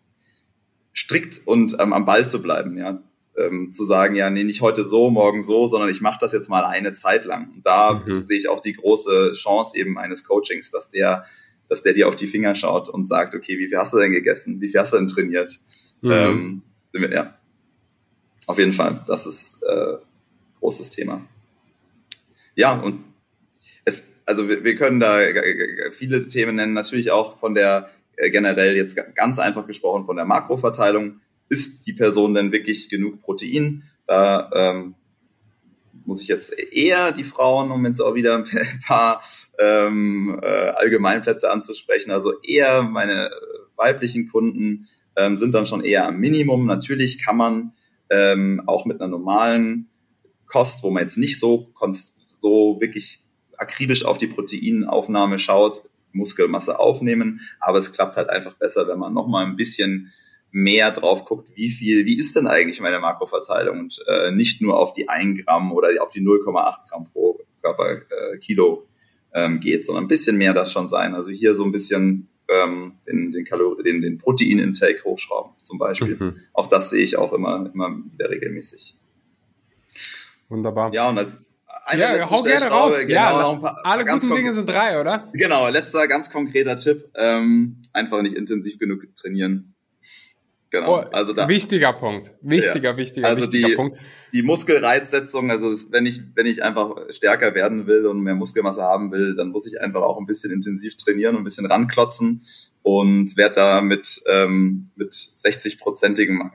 strikt und ähm, am Ball zu bleiben, ja. Ähm, zu sagen, ja, nee, nicht heute so, morgen so, sondern ich mache das jetzt mal eine Zeit lang. Und da Mhm. sehe ich auch die große Chance eben eines Coachings, dass der, dass der dir auf die Finger schaut und sagt, okay, wie viel hast du denn gegessen? Wie viel hast du denn trainiert? Mhm. Ähm, sind wir, ja. Auf jeden Fall, das ist äh, großes Thema. Ja, und es, also wir, wir können da viele Themen nennen, natürlich auch von der äh, generell jetzt ganz einfach gesprochen von der Makroverteilung. Ist die Person denn wirklich genug Protein? Da ähm, muss ich jetzt eher die Frauen, um jetzt auch wieder ein paar ähm, äh, Allgemeinplätze anzusprechen, also eher meine weiblichen Kunden ähm, sind dann schon eher am Minimum. Natürlich kann man ähm, auch mit einer normalen Kost, wo man jetzt nicht so, so wirklich akribisch auf die Proteinaufnahme schaut, Muskelmasse aufnehmen, aber es klappt halt einfach besser, wenn man nochmal ein bisschen mehr drauf guckt, wie viel, wie ist denn eigentlich meine Makroverteilung und äh, nicht nur auf die 1 Gramm oder auf die 0,8 Gramm pro Körper äh, Kilo ähm, geht, sondern ein bisschen mehr darf schon sein. Also hier so ein bisschen ähm, den, den, Kalor den, den Protein-Intake hochschrauben zum Beispiel. Mhm. Auch das sehe ich auch immer, immer wieder regelmäßig. Wunderbar. Ja, und als eine ja, letzte hau gerne raus. Genau, ja, ein paar, alle paar guten Dinge sind drei, oder? Genau, letzter ganz konkreter Tipp. Ähm, einfach nicht intensiv genug trainieren. Genau. Oh, also da, wichtiger Punkt. Wichtiger, ja. wichtiger, also wichtiger die, Punkt. Die Muskelreizsetzung, also wenn ich, wenn ich einfach stärker werden will und mehr Muskelmasse haben will, dann muss ich einfach auch ein bisschen intensiv trainieren und ein bisschen ranklotzen und werde da mit, ähm, mit 60-prozentigem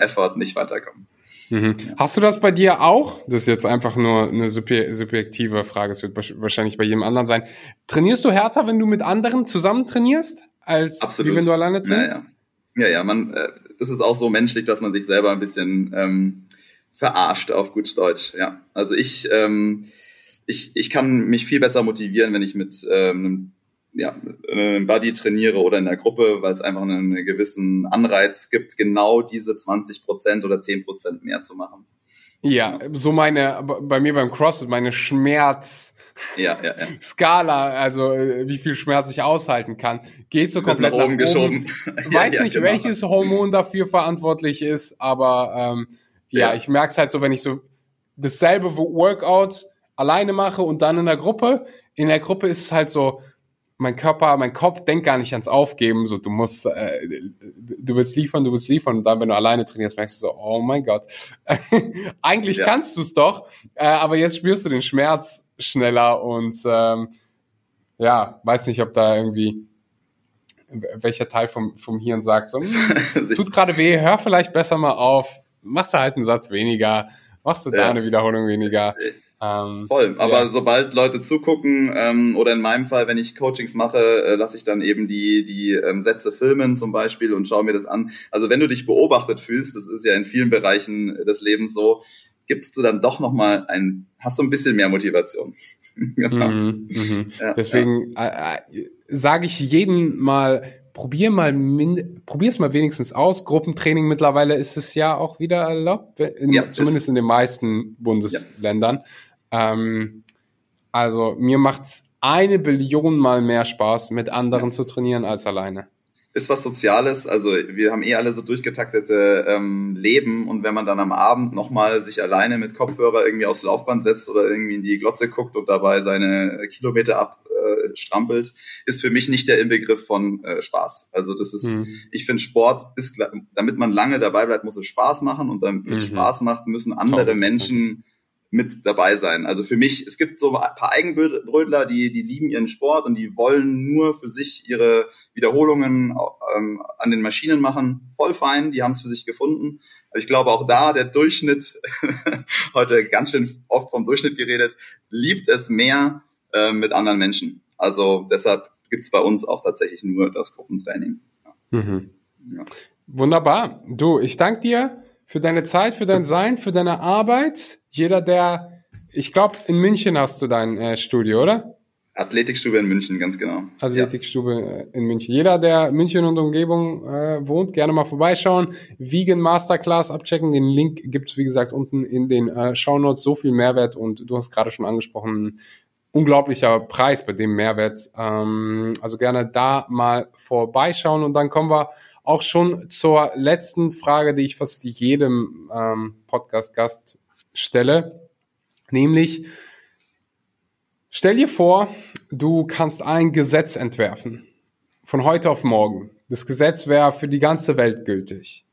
Effort nicht weiterkommen. Mhm. Hast du das bei dir auch? Das ist jetzt einfach nur eine subjektive Frage. Es wird wahrscheinlich bei jedem anderen sein. Trainierst du härter, wenn du mit anderen zusammen trainierst, als Absolut. wie wenn du alleine trainierst? Ja, ja. ja, ja man, äh, das ist auch so menschlich, dass man sich selber ein bisschen ähm, verarscht auf gut Deutsch. Ja, also ich, ähm, ich, ich kann mich viel besser motivieren, wenn ich mit ähm, einem ja, einem Buddy trainiere oder in der Gruppe, weil es einfach einen, gewissen Anreiz gibt, genau diese 20 Prozent oder 10 Prozent mehr zu machen. Ja, so meine, bei mir beim CrossFit, meine Schmerz, ja, ja, ja. Skala, also wie viel Schmerz ich aushalten kann, geht so komplett nach, nach oben geschoben. Weiß ja, nicht, genau. welches Hormon dafür verantwortlich ist, aber ähm, ja, ja, ich merke es halt so, wenn ich so dasselbe Workout alleine mache und dann in der Gruppe. In der Gruppe ist es halt so, mein Körper, mein Kopf denkt gar nicht ans Aufgeben. So, du musst, äh, du willst liefern, du willst liefern. Und dann, wenn du alleine trainierst, merkst du so, oh mein Gott. Eigentlich ja. kannst du es doch, äh, aber jetzt spürst du den Schmerz schneller und ähm, ja, weiß nicht, ob da irgendwie welcher Teil vom, vom Hirn sagt, so, tut gerade weh, hör vielleicht besser mal auf, machst du halt einen Satz weniger, machst du da Ja. eine Wiederholung weniger. Ähm, Voll, aber ja. sobald Leute zugucken ähm, oder in meinem Fall, wenn ich Coachings mache, äh, lasse ich dann eben die, die ähm, Sätze filmen zum Beispiel und schaue mir das an. Also wenn du dich beobachtet fühlst, das ist ja in vielen Bereichen des Lebens so, gibst du dann doch nochmal ein, hast du ein bisschen mehr Motivation. genau. mhm, mh. ja, Deswegen ja. äh, äh, sage ich jeden mal, probier mal, probier es mal wenigstens aus. Gruppentraining mittlerweile ist es ja auch wieder erlaubt, in, ja, zumindest in den meisten Bundesländern. Ja. Ähm, also mir macht's eine Billion mal mehr Spaß, mit anderen ja. zu trainieren als alleine ist was Soziales. Also wir haben eh alle so durchgetaktete ähm, Leben und wenn man dann am Abend nochmal sich alleine mit Kopfhörer irgendwie aufs Laufband setzt oder irgendwie in die Glotze guckt und dabei seine Kilometer abstrampelt, äh, ist für mich nicht der Inbegriff von äh, Spaß. Also das ist, mhm. ich finde Sport ist, damit man lange dabei bleibt, muss es Spaß machen und damit mhm. Spaß macht, müssen andere Toll. Menschen mit dabei sein. Also für mich, es gibt so ein paar Eigenbrötler, die, die lieben ihren Sport und die wollen nur für sich ihre Wiederholungen ähm, an den Maschinen machen. Voll fein, die haben es für sich gefunden. Aber ich glaube auch da, der Durchschnitt, heute ganz schön oft vom Durchschnitt geredet, liebt es mehr äh, mit anderen Menschen. Also deshalb gibt es bei uns auch tatsächlich nur das Gruppentraining. Ja. Mhm. Ja. Wunderbar. Du, ich danke dir für deine Zeit, für dein Sein, für deine Arbeit. Jeder, der, ich glaube, in München hast du dein äh, Studio, oder? Athletikstube in München, ganz genau. Athletikstube ja. Äh, in München. Jeder, der München und Umgebung äh, wohnt, gerne mal vorbeischauen. Vegan Masterclass abchecken. Den Link gibt's wie gesagt, unten in den äh, Shownotes. So viel Mehrwert und du hast gerade schon angesprochen, unglaublicher Preis bei dem Mehrwert. Ähm, also gerne da mal vorbeischauen und dann kommen wir auch schon zur letzten Frage, die ich fast jedem ähm, Podcast-Gast stelle, nämlich stell dir vor, du kannst ein Gesetz entwerfen von heute auf morgen. Das Gesetz wäre für die ganze Welt gültig.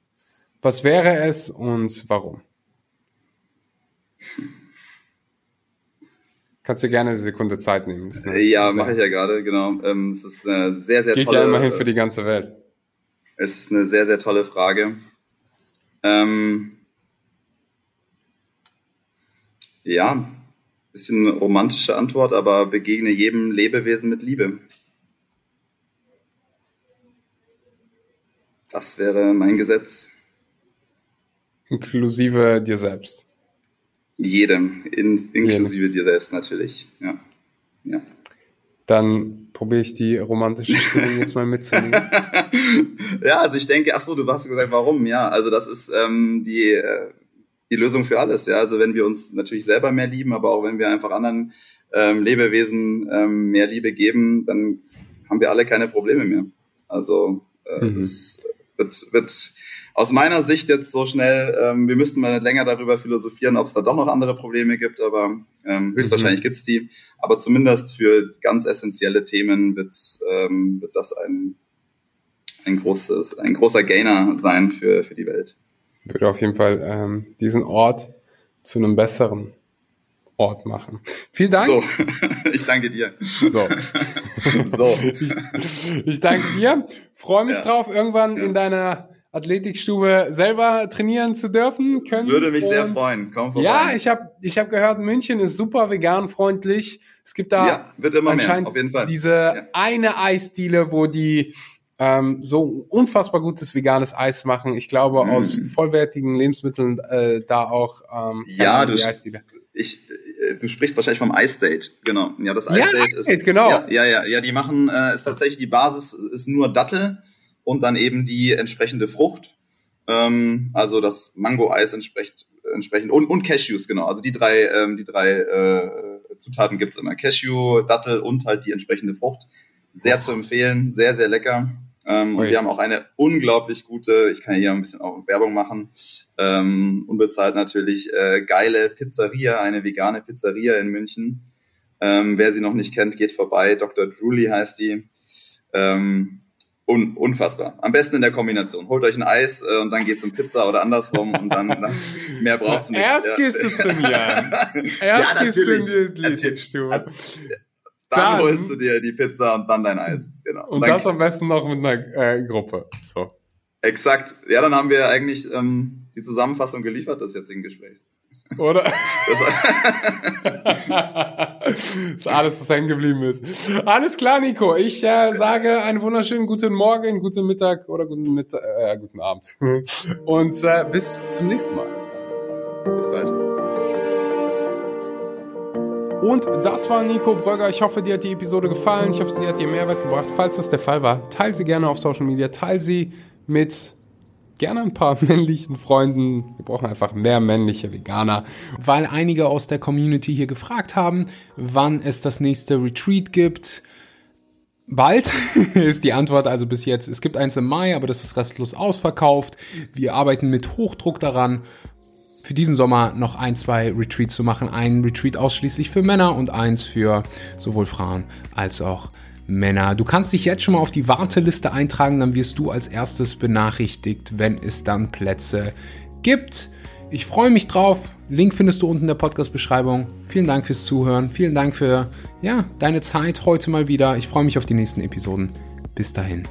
Was wäre es und warum? Kannst du gerne eine Sekunde Zeit nehmen. Ja, mache ich ja gerade, genau. Ähm, es ist eine sehr, sehr Geht tolle... Geht ja immerhin für die ganze Welt. Es ist eine sehr, sehr tolle Frage. Ähm, ja, bisschen romantische Antwort, aber begegne jedem Lebewesen mit Liebe. Das wäre mein Gesetz. Inklusive dir selbst. Jedem, in, inklusive Jedem. dir selbst natürlich. Ja. ja. Dann probiere ich die romantische Stimmung jetzt mal mitzunehmen. ja, also ich denke, ach so, du hast gesagt, warum? Ja, also das ist ähm, die, äh, die Lösung für alles. Ja, also wenn wir uns natürlich selber mehr lieben, aber auch wenn wir einfach anderen ähm, Lebewesen ähm, mehr Liebe geben, dann haben wir alle keine Probleme mehr. Also äh, mhm. es wird, wird aus meiner Sicht jetzt so schnell, ähm, wir müssten mal länger darüber philosophieren, ob es da doch noch andere Probleme gibt, aber ähm, höchstwahrscheinlich mhm. gibt's die. Aber zumindest für ganz essentielle Themen ähm, wird das ein, ein, großes, ein großer Gainer sein für, für die Welt. Würde auf jeden Fall ähm, diesen Ort zu einem besseren Ort machen. Vielen Dank. So, ich danke dir. So. so. Ich, ich danke dir. Freue mich ja. drauf, irgendwann ja. in deiner Athletikstube selber trainieren zu dürfen können. Würde mich sehr freuen. Komm vorbei. Ja, ich habe ich hab gehört, München ist super vegan freundlich. Es gibt da ja, wird immer anscheinend mehr, auf jeden Fall. diese ja. eine Eisdiele, wo die ähm, so unfassbar gutes veganes Eis machen. Ich glaube, mm. aus vollwertigen Lebensmitteln äh, da auch ähm, ja, du, ich, äh, du sprichst wahrscheinlich vom Ice Date, genau. Ja, das Ice ja, Date ist genau. Ja, ja, ja, ja, die machen äh, ist tatsächlich die Basis ist nur Dattel und dann eben die entsprechende Frucht. Ähm, also das Mango-Eis entspricht entsprechend und, und Cashews, genau. Also die drei, ähm, die drei äh, Zutaten gibt's immer. Cashew, Dattel und halt die entsprechende Frucht. Sehr zu empfehlen, sehr, sehr lecker. Ähm, und wir haben auch eine unglaublich gute, ich kann hier ein bisschen auch Werbung machen, ähm, unbezahlt natürlich, äh, geile Pizzeria, eine vegane Pizzeria in München. Ähm, wer sie noch nicht kennt, geht vorbei. Dr. Drooly heißt die. Ähm, Un unfassbar. Am besten in der Kombination. Holt euch ein Eis äh, und dann geht's um Pizza oder andersrum und dann na, mehr braucht's nicht. Erst ja. gehst du trainieren. Erst ja, gehst du in die Athletikstufe. Dann, holst du dir die Pizza und dann dein Eis. Genau. Und, und das am besten noch mit einer äh, Gruppe. So. Exakt. Ja, dann haben wir eigentlich ähm, die Zusammenfassung geliefert des jetzigen Gesprächs. Oder? das ist alles, was hängen geblieben ist. Alles klar, Nico. Ich äh, sage einen wunderschönen guten Morgen, guten Mittag oder guten, Mittag, äh, guten Abend. Und äh, bis zum nächsten Mal. Bis bald. Und das war Nico Brögger. Ich hoffe, dir hat die Episode gefallen. Ich hoffe, sie hat dir Mehrwert gebracht. Falls das der Fall war, teile sie gerne auf Social Media. Teile sie mit gerne ein paar männlichen Freunden. Wir brauchen einfach mehr männliche Veganer, weil einige aus der Community hier gefragt haben, wann es das nächste Retreat gibt. Bald ist die Antwort also bis jetzt. Es gibt eins im Mai, aber das ist restlos ausverkauft. Wir arbeiten mit Hochdruck daran, für diesen Sommer noch ein, zwei Retreats zu machen. Ein Retreat ausschließlich für Männer und eins für sowohl Frauen als auch Männer. Du kannst dich jetzt schon mal auf die Warteliste eintragen, dann wirst du als erstes benachrichtigt, wenn es dann Plätze gibt. Ich freue mich drauf. Link findest du unten in der Podcast-Beschreibung. Vielen Dank fürs Zuhören. Vielen Dank für ja, deine Zeit heute mal wieder. Ich freue mich auf die nächsten Episoden. Bis dahin.